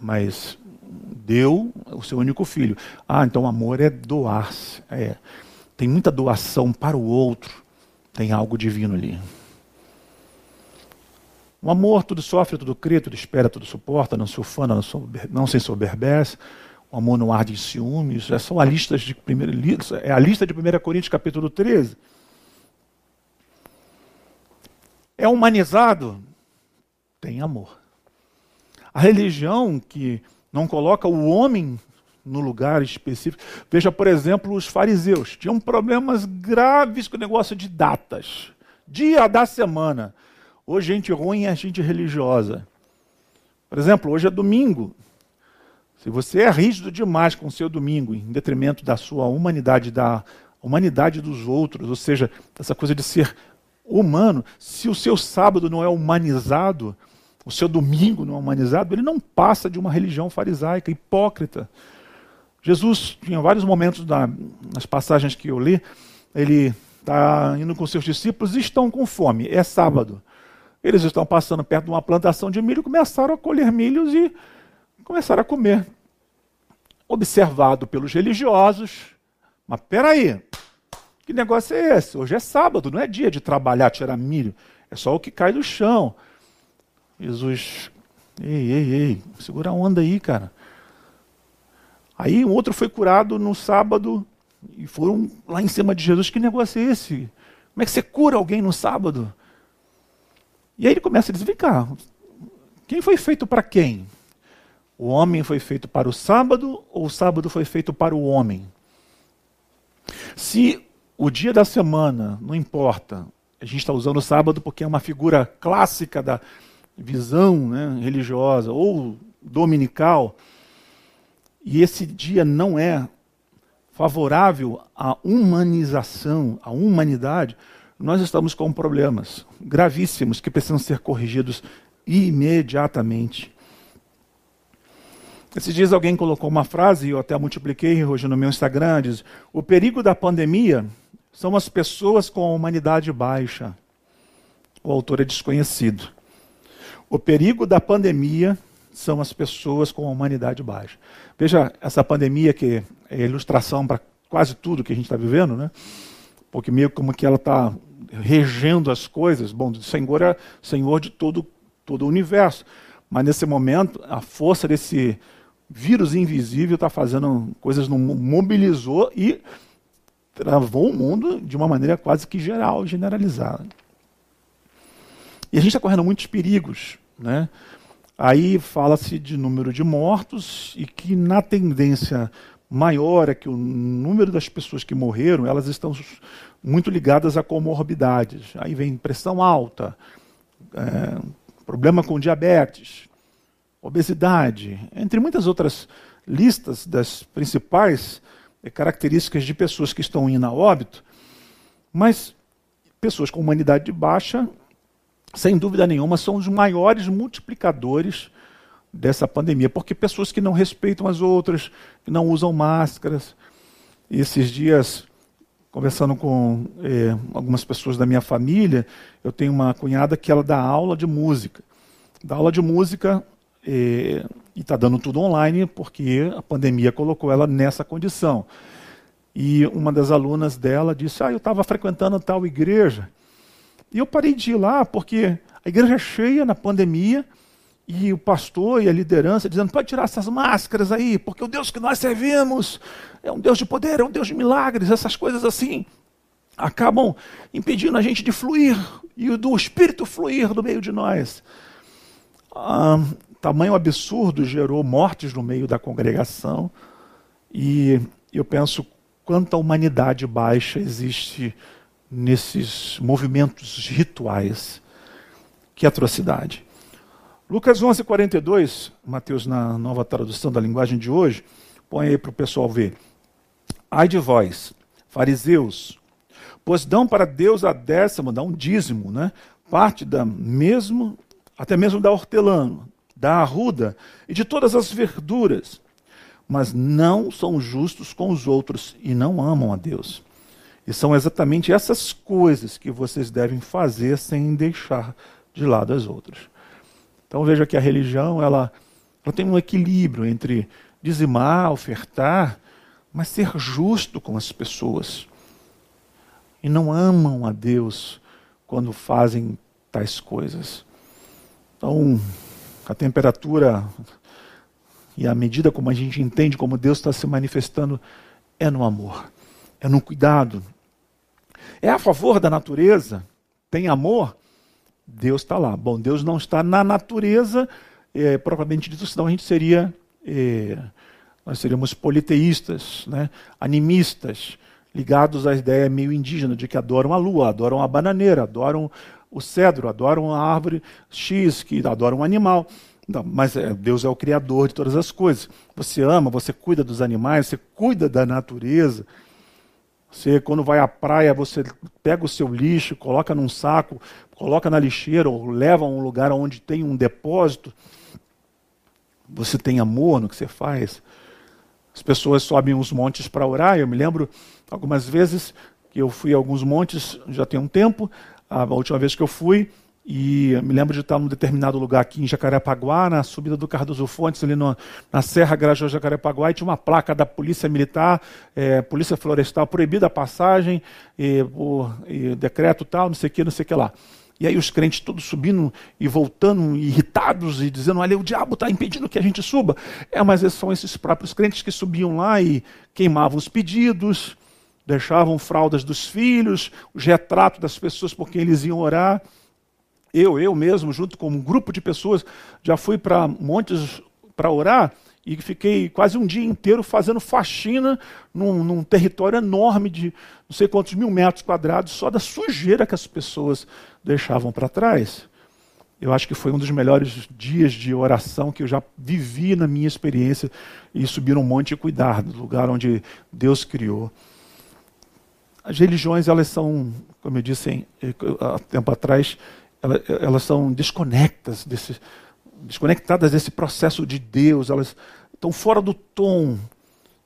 Mas deu o seu único filho. Ah, então amor é doar-se. É. Tem muita doação para o outro. Tem algo divino ali. O amor tudo sofre, tudo crê, tudo espera, tudo suporta, não se ufana, não, sober, não se ensoberbece. O amor não arde em ciúmes. Essas são a lista de primeira, é a lista de 1 Coríntios capítulo 13. É humanizado? Tem amor. A religião que não coloca o homem no lugar específico. Veja, por exemplo, os fariseus tinham problemas graves com o negócio de datas. Dia da semana. Hoje, gente ruim é gente religiosa. Por exemplo, hoje é domingo. Se você é rígido demais com o seu domingo, em detrimento da sua humanidade, da humanidade dos outros, ou seja, essa coisa de ser humano, se o seu sábado não é humanizado, o seu domingo não é humanizado, ele não passa de uma religião farisaica, hipócrita. Jesus tinha vários momentos na, nas passagens que eu li, ele está indo com seus discípulos e estão com fome. É sábado. Eles estão passando perto de uma plantação de milho, começaram a colher milhos e começaram a comer. Observado pelos religiosos, mas peraí, que negócio é esse? Hoje é sábado, não é dia de trabalhar, tirar milho, é só o que cai do chão. Jesus, ei, ei, ei, segura a onda aí, cara. Aí um outro foi curado no sábado e foram lá em cima de Jesus. Que negócio é esse? Como é que você cura alguém no sábado? E aí ele começa a dizer: vem cá, quem foi feito para quem? O homem foi feito para o sábado ou o sábado foi feito para o homem? Se o dia da semana, não importa, a gente está usando o sábado porque é uma figura clássica da visão né, religiosa ou dominical, e esse dia não é favorável à humanização, à humanidade, nós estamos com problemas gravíssimos que precisam ser corrigidos imediatamente. Esses dias alguém colocou uma frase, e eu até multipliquei hoje no meu Instagram, diz, o perigo da pandemia são as pessoas com a humanidade baixa. O autor é desconhecido. O perigo da pandemia são as pessoas com a humanidade baixa. Veja essa pandemia que é ilustração para quase tudo que a gente está vivendo, né? Porque meio como que ela está regendo as coisas. Bom, o Senhor é Senhor de todo, todo o universo. Mas nesse momento, a força desse vírus invisível está fazendo coisas, no, mobilizou e travou o mundo de uma maneira quase que geral, generalizada. E a gente está correndo muitos perigos. Né? Aí fala-se de número de mortos e que na tendência maior é que o número das pessoas que morreram, elas estão muito ligadas a comorbidades. Aí vem pressão alta, é, problema com diabetes, obesidade, entre muitas outras listas das principais características de pessoas que estão indo a óbito, mas pessoas com humanidade baixa, sem dúvida nenhuma, são os maiores multiplicadores dessa pandemia, porque pessoas que não respeitam as outras, que não usam máscaras. esses dias, conversando com eh, algumas pessoas da minha família, eu tenho uma cunhada que ela dá aula de música. Dá aula de música eh, e está dando tudo online porque a pandemia colocou ela nessa condição. E uma das alunas dela disse: Ah, eu estava frequentando tal igreja. E eu parei de ir lá porque a igreja é cheia na pandemia e o pastor e a liderança dizendo: pode tirar essas máscaras aí, porque o Deus que nós servimos é um Deus de poder, é um Deus de milagres, essas coisas assim acabam impedindo a gente de fluir e do Espírito fluir do meio de nós. Ah, tamanho absurdo gerou mortes no meio da congregação e eu penso quanta humanidade baixa existe nesses movimentos rituais. Que atrocidade. Lucas 11, 42, Mateus na nova tradução da linguagem de hoje, põe aí para o pessoal ver. Ai de vós, fariseus, pois dão para Deus a décima, dá um dízimo, né? parte da mesmo, até mesmo da hortelã, da arruda e de todas as verduras, mas não são justos com os outros e não amam a Deus. E são exatamente essas coisas que vocês devem fazer sem deixar de lado as outras. Então veja que a religião ela, ela tem um equilíbrio entre dizimar, ofertar, mas ser justo com as pessoas. E não amam a Deus quando fazem tais coisas. Então, a temperatura e a medida como a gente entende como Deus está se manifestando é no amor, é no cuidado. É a favor da natureza, tem amor, Deus está lá. Bom, Deus não está na natureza é, propriamente dito, senão a gente seria. É, nós seríamos politeístas, né? animistas, ligados à ideia meio indígena de que adoram a lua, adoram a bananeira, adoram o cedro, adoram a árvore X, que adoram um animal. Não, mas é, Deus é o criador de todas as coisas. Você ama, você cuida dos animais, você cuida da natureza. Você, quando vai à praia, você pega o seu lixo, coloca num saco, coloca na lixeira ou leva a um lugar onde tem um depósito. Você tem amor no que você faz. As pessoas sobem os montes para orar. Eu me lembro algumas vezes que eu fui a alguns montes, já tem um tempo. A última vez que eu fui, e me lembro de estar num determinado lugar aqui em Jacarepaguá, na subida do Cardoso Fontes, ali no, na Serra Grajaú Jacarepaguá, e tinha uma placa da Polícia Militar, é, Polícia Florestal, proibida a passagem, e, por e decreto tal, não sei o que, não sei o que lá. E aí os crentes todos subindo e voltando, irritados, e dizendo, olha, o diabo está impedindo que a gente suba. É, mas são esses próprios crentes que subiam lá e queimavam os pedidos, deixavam fraldas dos filhos, os retratos das pessoas por quem eles iam orar. Eu, eu mesmo, junto com um grupo de pessoas, já fui para montes para orar e fiquei quase um dia inteiro fazendo faxina num, num, território enorme de não sei quantos mil metros quadrados, só da sujeira que as pessoas deixavam para trás. Eu acho que foi um dos melhores dias de oração que eu já vivi na minha experiência e subir um monte e cuidar do lugar onde Deus criou. As religiões, elas são, como eu disse há tempo atrás, elas, elas são desconectas desse, desconectadas desse processo de Deus, elas estão fora do tom.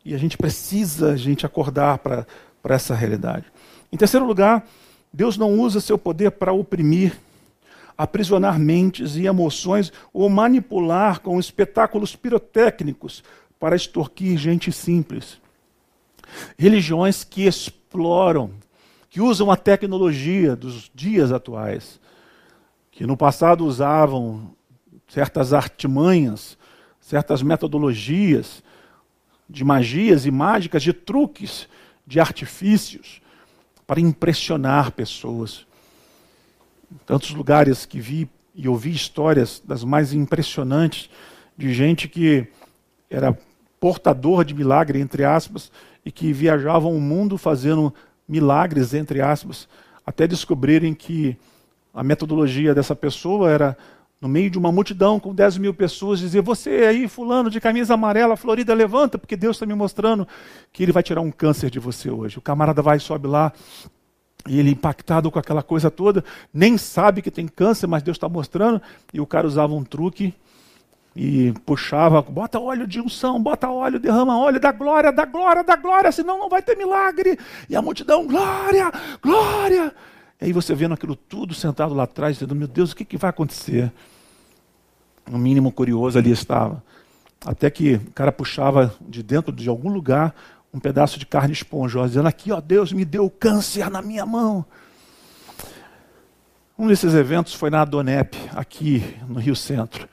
E a gente precisa a gente acordar para essa realidade. Em terceiro lugar, Deus não usa seu poder para oprimir, aprisionar mentes e emoções ou manipular com espetáculos pirotécnicos para extorquir gente simples. Religiões que exploram, que usam a tecnologia dos dias atuais que no passado usavam certas artimanhas, certas metodologias de magias e mágicas, de truques, de artifícios para impressionar pessoas. tantos lugares que vi e ouvi histórias das mais impressionantes de gente que era portador de milagre, entre aspas, e que viajavam o mundo fazendo milagres, entre aspas, até descobrirem que a metodologia dessa pessoa era, no meio de uma multidão com 10 mil pessoas, dizer: Você aí, fulano de camisa amarela, florida, levanta, porque Deus está me mostrando que ele vai tirar um câncer de você hoje. O camarada vai sobe lá, e ele impactado com aquela coisa toda, nem sabe que tem câncer, mas Deus está mostrando, e o cara usava um truque e puxava, bota óleo de unção, bota óleo, derrama óleo, dá glória, dá glória, dá glória, senão não vai ter milagre. E a multidão, glória, glória. E aí você vendo aquilo tudo sentado lá atrás, dizendo, meu Deus, o que, que vai acontecer? No mínimo curioso ali estava. Até que o cara puxava de dentro de algum lugar um pedaço de carne esponjosa, dizendo, aqui, ó, Deus me deu câncer na minha mão. Um desses eventos foi na Adonep, aqui no Rio Centro.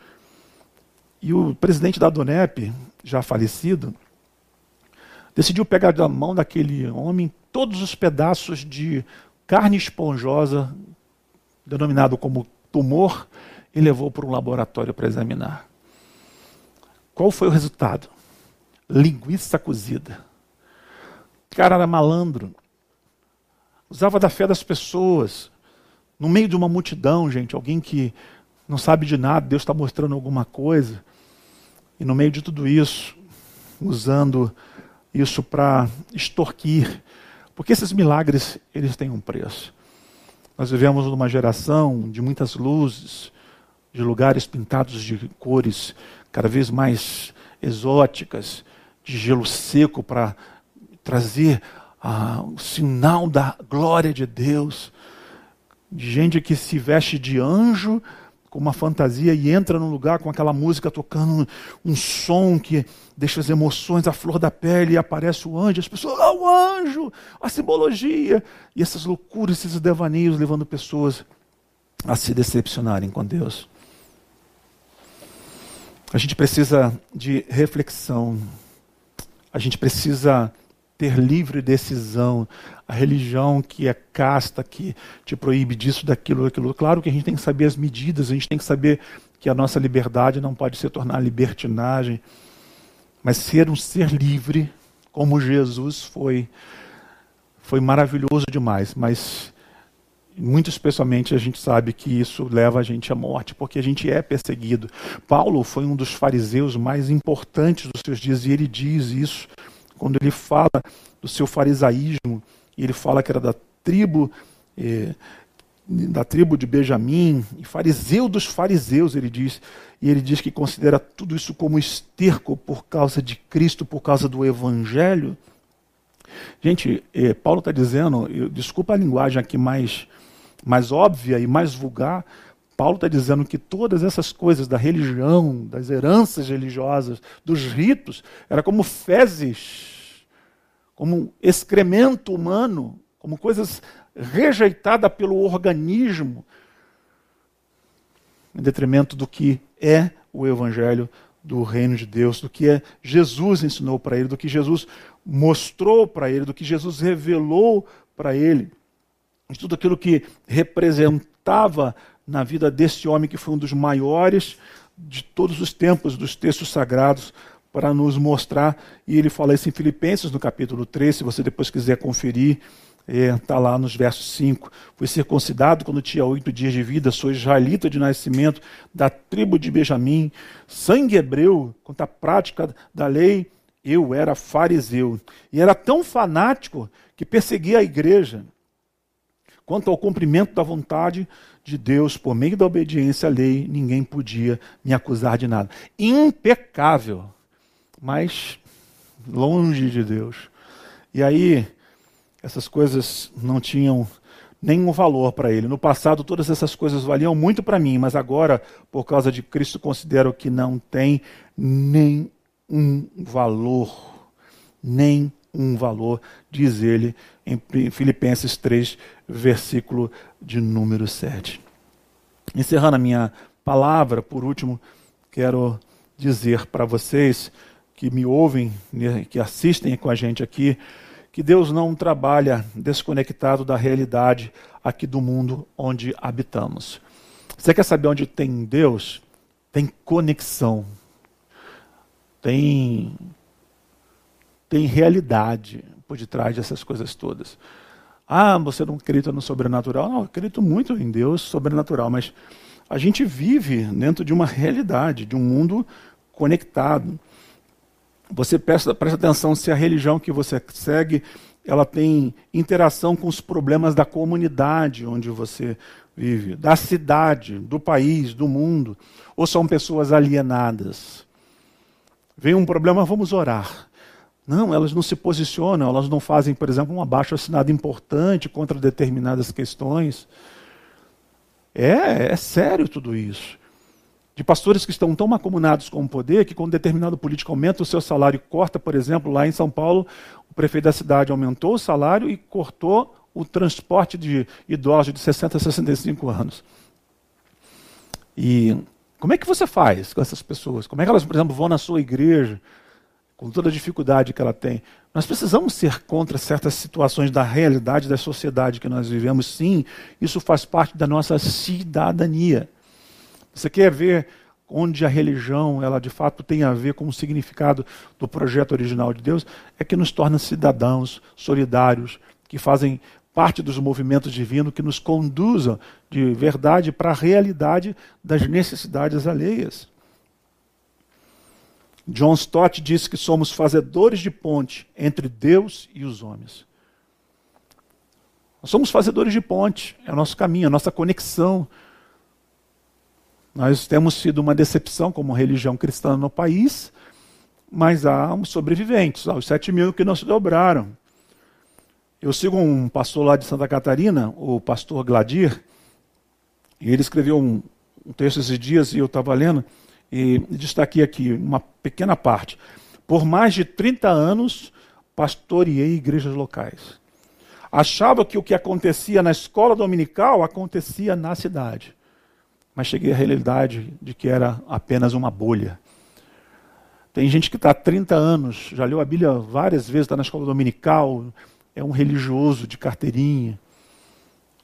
E o presidente da Donep, já falecido, decidiu pegar da mão daquele homem todos os pedaços de carne esponjosa, denominado como tumor, e levou para um laboratório para examinar. Qual foi o resultado? Linguiça cozida. O cara era malandro. Usava da fé das pessoas. No meio de uma multidão, gente, alguém que não sabe de nada, Deus está mostrando alguma coisa. E no meio de tudo isso, usando isso para extorquir, porque esses milagres, eles têm um preço. Nós vivemos numa geração de muitas luzes, de lugares pintados de cores cada vez mais exóticas, de gelo seco para trazer ah, o sinal da glória de Deus, de gente que se veste de anjo com uma fantasia e entra num lugar com aquela música tocando um, som que deixa as emoções à flor da pele e aparece o anjo, as pessoas, ah, o anjo, a simbologia, e essas loucuras, esses devaneios levando pessoas a se decepcionarem com Deus. A gente precisa de reflexão, a gente precisa ter livre decisão. A religião que é casta, que te proíbe disso, daquilo, daquilo. Claro que a gente tem que saber as medidas, a gente tem que saber que a nossa liberdade não pode se tornar libertinagem, mas ser um ser livre, como Jesus foi, foi maravilhoso demais. Mas muito especialmente a gente sabe que isso leva a gente à morte, porque a gente é perseguido. Paulo foi um dos fariseus mais importantes dos seus dias e ele diz isso quando ele fala do seu farisaísmo, ele fala que era da tribo eh, da tribo de Benjamim, e fariseu dos fariseus, ele diz, e ele diz que considera tudo isso como esterco por causa de Cristo, por causa do Evangelho. Gente, eh, Paulo está dizendo, eu, desculpa a linguagem aqui mais, mais óbvia e mais vulgar, Paulo está dizendo que todas essas coisas da religião, das heranças religiosas, dos ritos, era como fezes, como excremento humano, como coisas rejeitadas pelo organismo, em detrimento do que é o Evangelho do reino de Deus, do que é Jesus ensinou para ele, do que Jesus mostrou para ele, do que Jesus revelou para ele, de tudo aquilo que representava na vida desse homem que foi um dos maiores de todos os tempos dos textos sagrados para nos mostrar. E ele fala isso em Filipenses, no capítulo 3, se você depois quiser conferir, está é, lá nos versos 5. Foi circuncidado quando tinha oito dias de vida, sou israelita de nascimento, da tribo de Benjamim, sangue hebreu, quanto à prática da lei, eu era fariseu. E era tão fanático que perseguia a igreja. Quanto ao cumprimento da vontade de Deus, por meio da obediência à lei, ninguém podia me acusar de nada. Impecável, mas longe de Deus. E aí, essas coisas não tinham nenhum valor para ele. No passado, todas essas coisas valiam muito para mim, mas agora, por causa de Cristo, considero que não tem nenhum valor. Nem um valor, diz ele em Filipenses 3, versículo de número 7. Encerrando a minha palavra, por último, quero dizer para vocês que me ouvem, né, que assistem com a gente aqui, que Deus não trabalha desconectado da realidade aqui do mundo onde habitamos. Você quer saber onde tem Deus? Tem conexão. Tem tem realidade por detrás dessas coisas todas. Ah, você não acredita no sobrenatural? Não, eu acredito muito em Deus sobrenatural, mas a gente vive dentro de uma realidade, de um mundo conectado. Você presta, presta atenção se a religião que você segue ela tem interação com os problemas da comunidade onde você vive, da cidade, do país, do mundo, ou são pessoas alienadas. Vem um problema, vamos orar. Não, elas não se posicionam, elas não fazem, por exemplo, um abaixo assinado importante contra determinadas questões. É, é sério tudo isso. De pastores que estão tão macomunados com o poder que, quando determinado político aumenta o seu salário e corta, por exemplo, lá em São Paulo, o prefeito da cidade aumentou o salário e cortou o transporte de idosos de 60 a 65 anos. E como é que você faz com essas pessoas? Como é que elas, por exemplo, vão na sua igreja? Com toda a dificuldade que ela tem. Nós precisamos ser contra certas situações da realidade da sociedade que nós vivemos, sim, isso faz parte da nossa cidadania. Você quer ver onde a religião, ela de fato tem a ver com o significado do projeto original de Deus, é que nos torna cidadãos solidários, que fazem parte dos movimentos divinos que nos conduzam de verdade para a realidade das necessidades alheias. John Stott disse que somos fazedores de ponte entre Deus e os homens. Nós somos fazedores de ponte, é o nosso caminho, a nossa conexão. Nós temos sido uma decepção como religião cristã no país, mas há uns sobreviventes, há os sete mil que não se dobraram. Eu sigo um pastor lá de Santa Catarina, o pastor Gladir, e ele escreveu um, um texto esses dias e eu estava lendo. E destaquei aqui uma pequena parte. Por mais de 30 anos, pastoreei igrejas locais. Achava que o que acontecia na escola dominical acontecia na cidade. Mas cheguei à realidade de que era apenas uma bolha. Tem gente que está há 30 anos, já leu a Bíblia várias vezes, está na escola dominical, é um religioso de carteirinha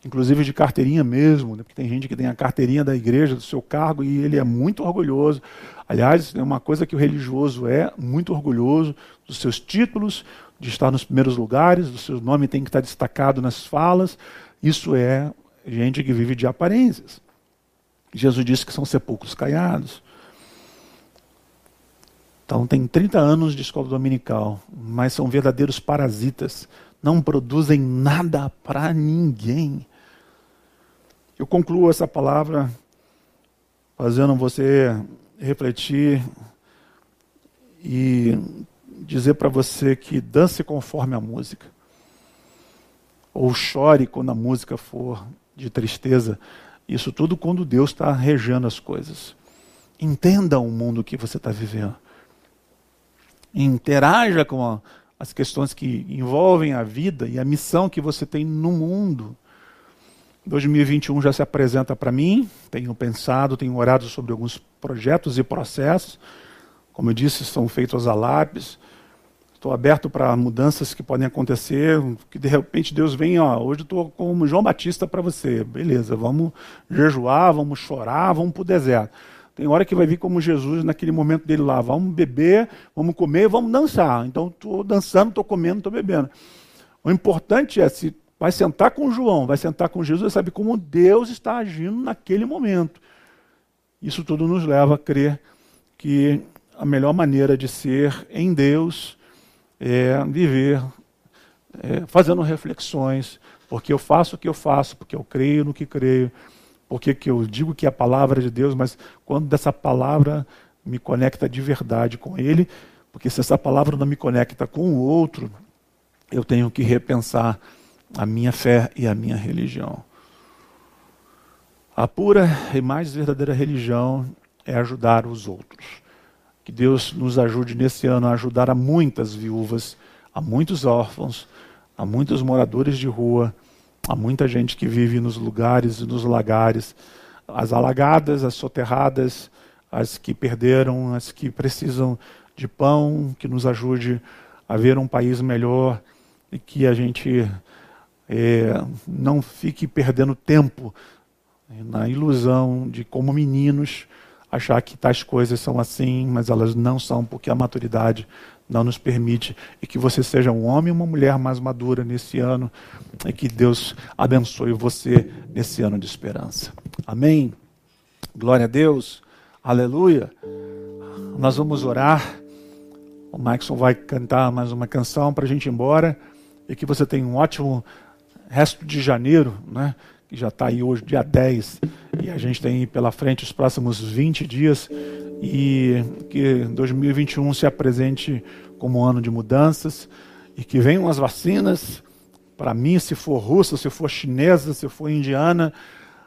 inclusive de carteirinha mesmo, né? porque tem gente que tem a carteirinha da igreja, do seu cargo, e ele é muito orgulhoso. Aliás, é uma coisa que o religioso é, muito orgulhoso dos seus títulos, de estar nos primeiros lugares, do seu nome tem que estar destacado nas falas. Isso é gente que vive de aparências. Jesus disse que são sepulcros caiados. Então, tem 30 anos de escola dominical, mas são verdadeiros parasitas. Não produzem nada para ninguém. Eu concluo essa palavra fazendo você refletir e dizer para você que dance conforme a música. Ou chore quando a música for de tristeza. Isso tudo quando Deus está regendo as coisas. Entenda o mundo que você está vivendo. Interaja com a, as questões que envolvem a vida e a missão que você tem no mundo. 2021 já se apresenta para mim, tenho pensado, tenho orado sobre alguns projetos e processos. Como eu disse, são feitos a lápis. Estou aberto para mudanças que podem acontecer, que de repente Deus vem, ó, hoje estou como João Batista para você. Beleza, vamos jejuar, vamos chorar, vamos para o deserto. Tem hora que vai vir como Jesus naquele momento dele lá, vamos beber, vamos comer, vamos dançar. Então estou dançando, estou comendo, estou bebendo. O importante é se vai sentar com João, vai sentar com Jesus, sabe como Deus está agindo naquele momento. Isso tudo nos leva a crer que a melhor maneira de ser em Deus é viver é, fazendo reflexões, porque eu faço o que eu faço, porque eu creio no que creio, porque que eu digo que é a palavra de Deus, mas quando dessa palavra me conecta de verdade com Ele, porque se essa palavra não me conecta com o outro, eu tenho que repensar a minha fé e a minha religião. A pura e mais verdadeira religião é ajudar os outros. Que Deus nos ajude nesse ano a ajudar a muitas viúvas, a muitos órfãos, a muitos moradores de rua, a muita gente que vive nos lugares e nos lagares, as alagadas, as soterradas, as que perderam, as que precisam de pão, que nos ajude a ver um país melhor e que a gente é, não fique perdendo tempo na ilusão de, como meninos, achar que tais coisas são assim, mas elas não são, porque a maturidade não nos permite. E que você seja um homem e uma mulher mais madura nesse ano, e que Deus abençoe você nesse ano de esperança. Amém? Glória a Deus. Aleluia. Nós vamos orar. O Maxon vai cantar mais uma canção para a gente ir embora. E que você tenha um ótimo resto de janeiro, né? Que já está aí hoje, dia 10, e a gente tem pela frente os próximos 20 dias, e que 2021 se apresente como um ano de mudanças, e que venham as vacinas, para mim, se for russa, se for chinesa, se for indiana,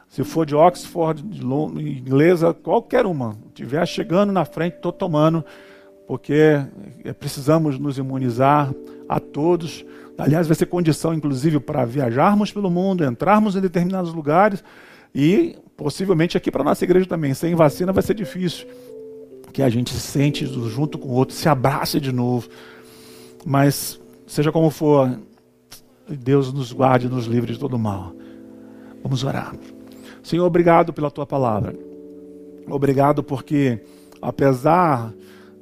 se for de Oxford, de inglesa, qualquer uma, estiver chegando na frente, estou tomando, porque precisamos nos imunizar a todos, Aliás, vai ser condição, inclusive, para viajarmos pelo mundo, entrarmos em determinados lugares e possivelmente aqui para a nossa igreja também. Sem vacina vai ser difícil. Que a gente se sente junto com o outro, se abrace de novo. Mas, seja como for, Deus nos guarde e nos livre de todo mal. Vamos orar. Senhor, obrigado pela tua palavra. Obrigado porque, apesar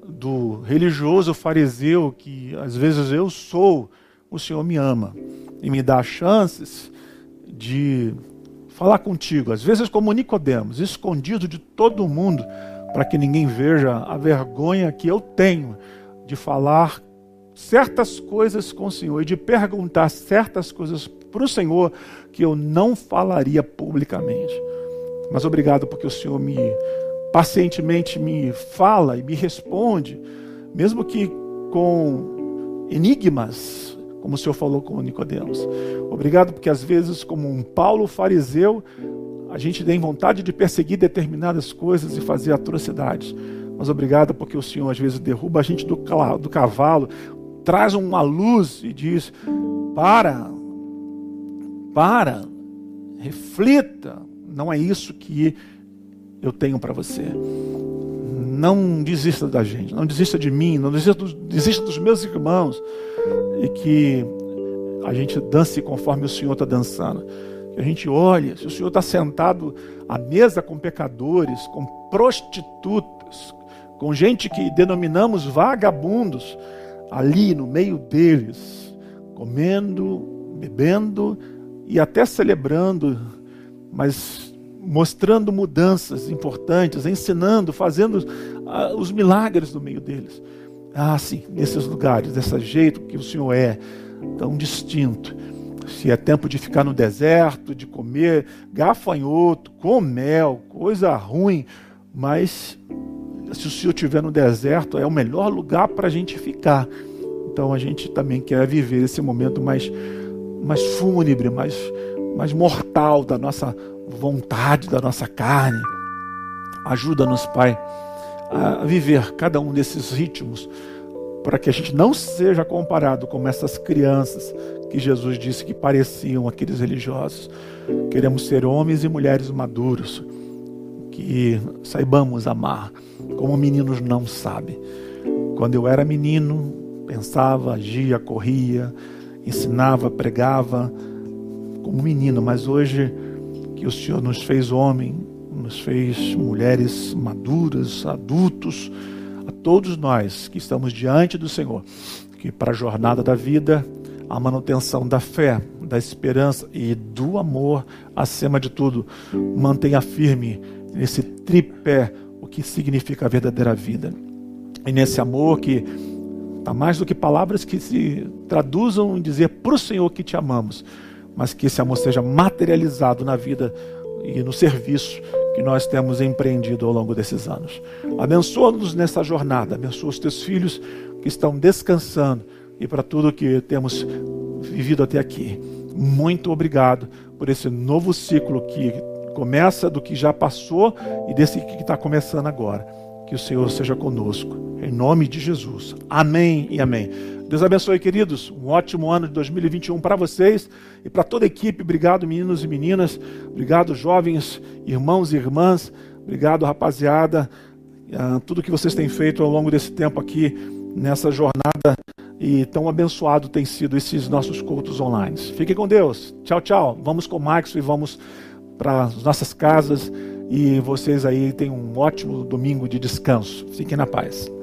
do religioso fariseu que às vezes eu sou, o Senhor me ama e me dá chances de falar contigo, às vezes como Nicodemos, escondido de todo mundo, para que ninguém veja a vergonha que eu tenho de falar certas coisas com o Senhor e de perguntar certas coisas para o Senhor que eu não falaria publicamente. Mas obrigado porque o Senhor me pacientemente me fala e me responde, mesmo que com enigmas, como o Senhor falou com Nicodemos. Obrigado porque às vezes, como um Paulo fariseu, a gente tem vontade de perseguir determinadas coisas e fazer atrocidades. Mas obrigado porque o Senhor às vezes derruba a gente do, do cavalo, traz uma luz e diz: para, para, reflita. Não é isso que eu tenho para você. Não desista da gente, não desista de mim, não desista, desista dos meus irmãos e que a gente dance conforme o Senhor está dançando. Que a gente olhe, se o Senhor está sentado à mesa com pecadores, com prostitutas, com gente que denominamos vagabundos, ali no meio deles, comendo, bebendo e até celebrando, mas mostrando mudanças importantes, ensinando, fazendo uh, os milagres no meio deles. Ah, sim, nesses lugares, desse jeito que o Senhor é, tão distinto. Se é tempo de ficar no deserto, de comer gafanhoto, com mel, coisa ruim, mas se o Senhor estiver no deserto, é o melhor lugar para a gente ficar. Então a gente também quer viver esse momento mais, mais fúnebre, mais, mais mortal da nossa vontade, da nossa carne. Ajuda-nos, Pai a viver cada um desses ritmos, para que a gente não seja comparado com essas crianças que Jesus disse que pareciam aqueles religiosos. Queremos ser homens e mulheres maduros, que saibamos amar, como meninos não sabem. Quando eu era menino, pensava, agia, corria, ensinava, pregava como menino, mas hoje que o Senhor nos fez homem, nos fez mulheres maduras, adultos, a todos nós que estamos diante do Senhor, que para a jornada da vida, a manutenção da fé, da esperança e do amor, acima de tudo, mantenha firme nesse tripé o que significa a verdadeira vida. E nesse amor que está mais do que palavras que se traduzam em dizer para o Senhor que te amamos, mas que esse amor seja materializado na vida e no serviço que nós temos empreendido ao longo desses anos. Abençoa-nos nessa jornada, abençoa os teus filhos que estão descansando e para tudo que temos vivido até aqui. Muito obrigado por esse novo ciclo que começa do que já passou e desse que está começando agora. Que o Senhor seja conosco. Em nome de Jesus. Amém e amém. Deus abençoe, queridos. Um ótimo ano de 2021 para vocês e para toda a equipe. Obrigado, meninos e meninas. Obrigado, jovens, irmãos e irmãs. Obrigado, rapaziada. Uh, tudo que vocês têm feito ao longo desse tempo aqui nessa jornada e E tão abençoado tem sido esses nossos cultos online. Fiquem com Deus. Tchau, tchau. Vamos com o Max e vamos para as nossas casas. E vocês aí tenham um ótimo domingo de descanso. Fiquem na paz.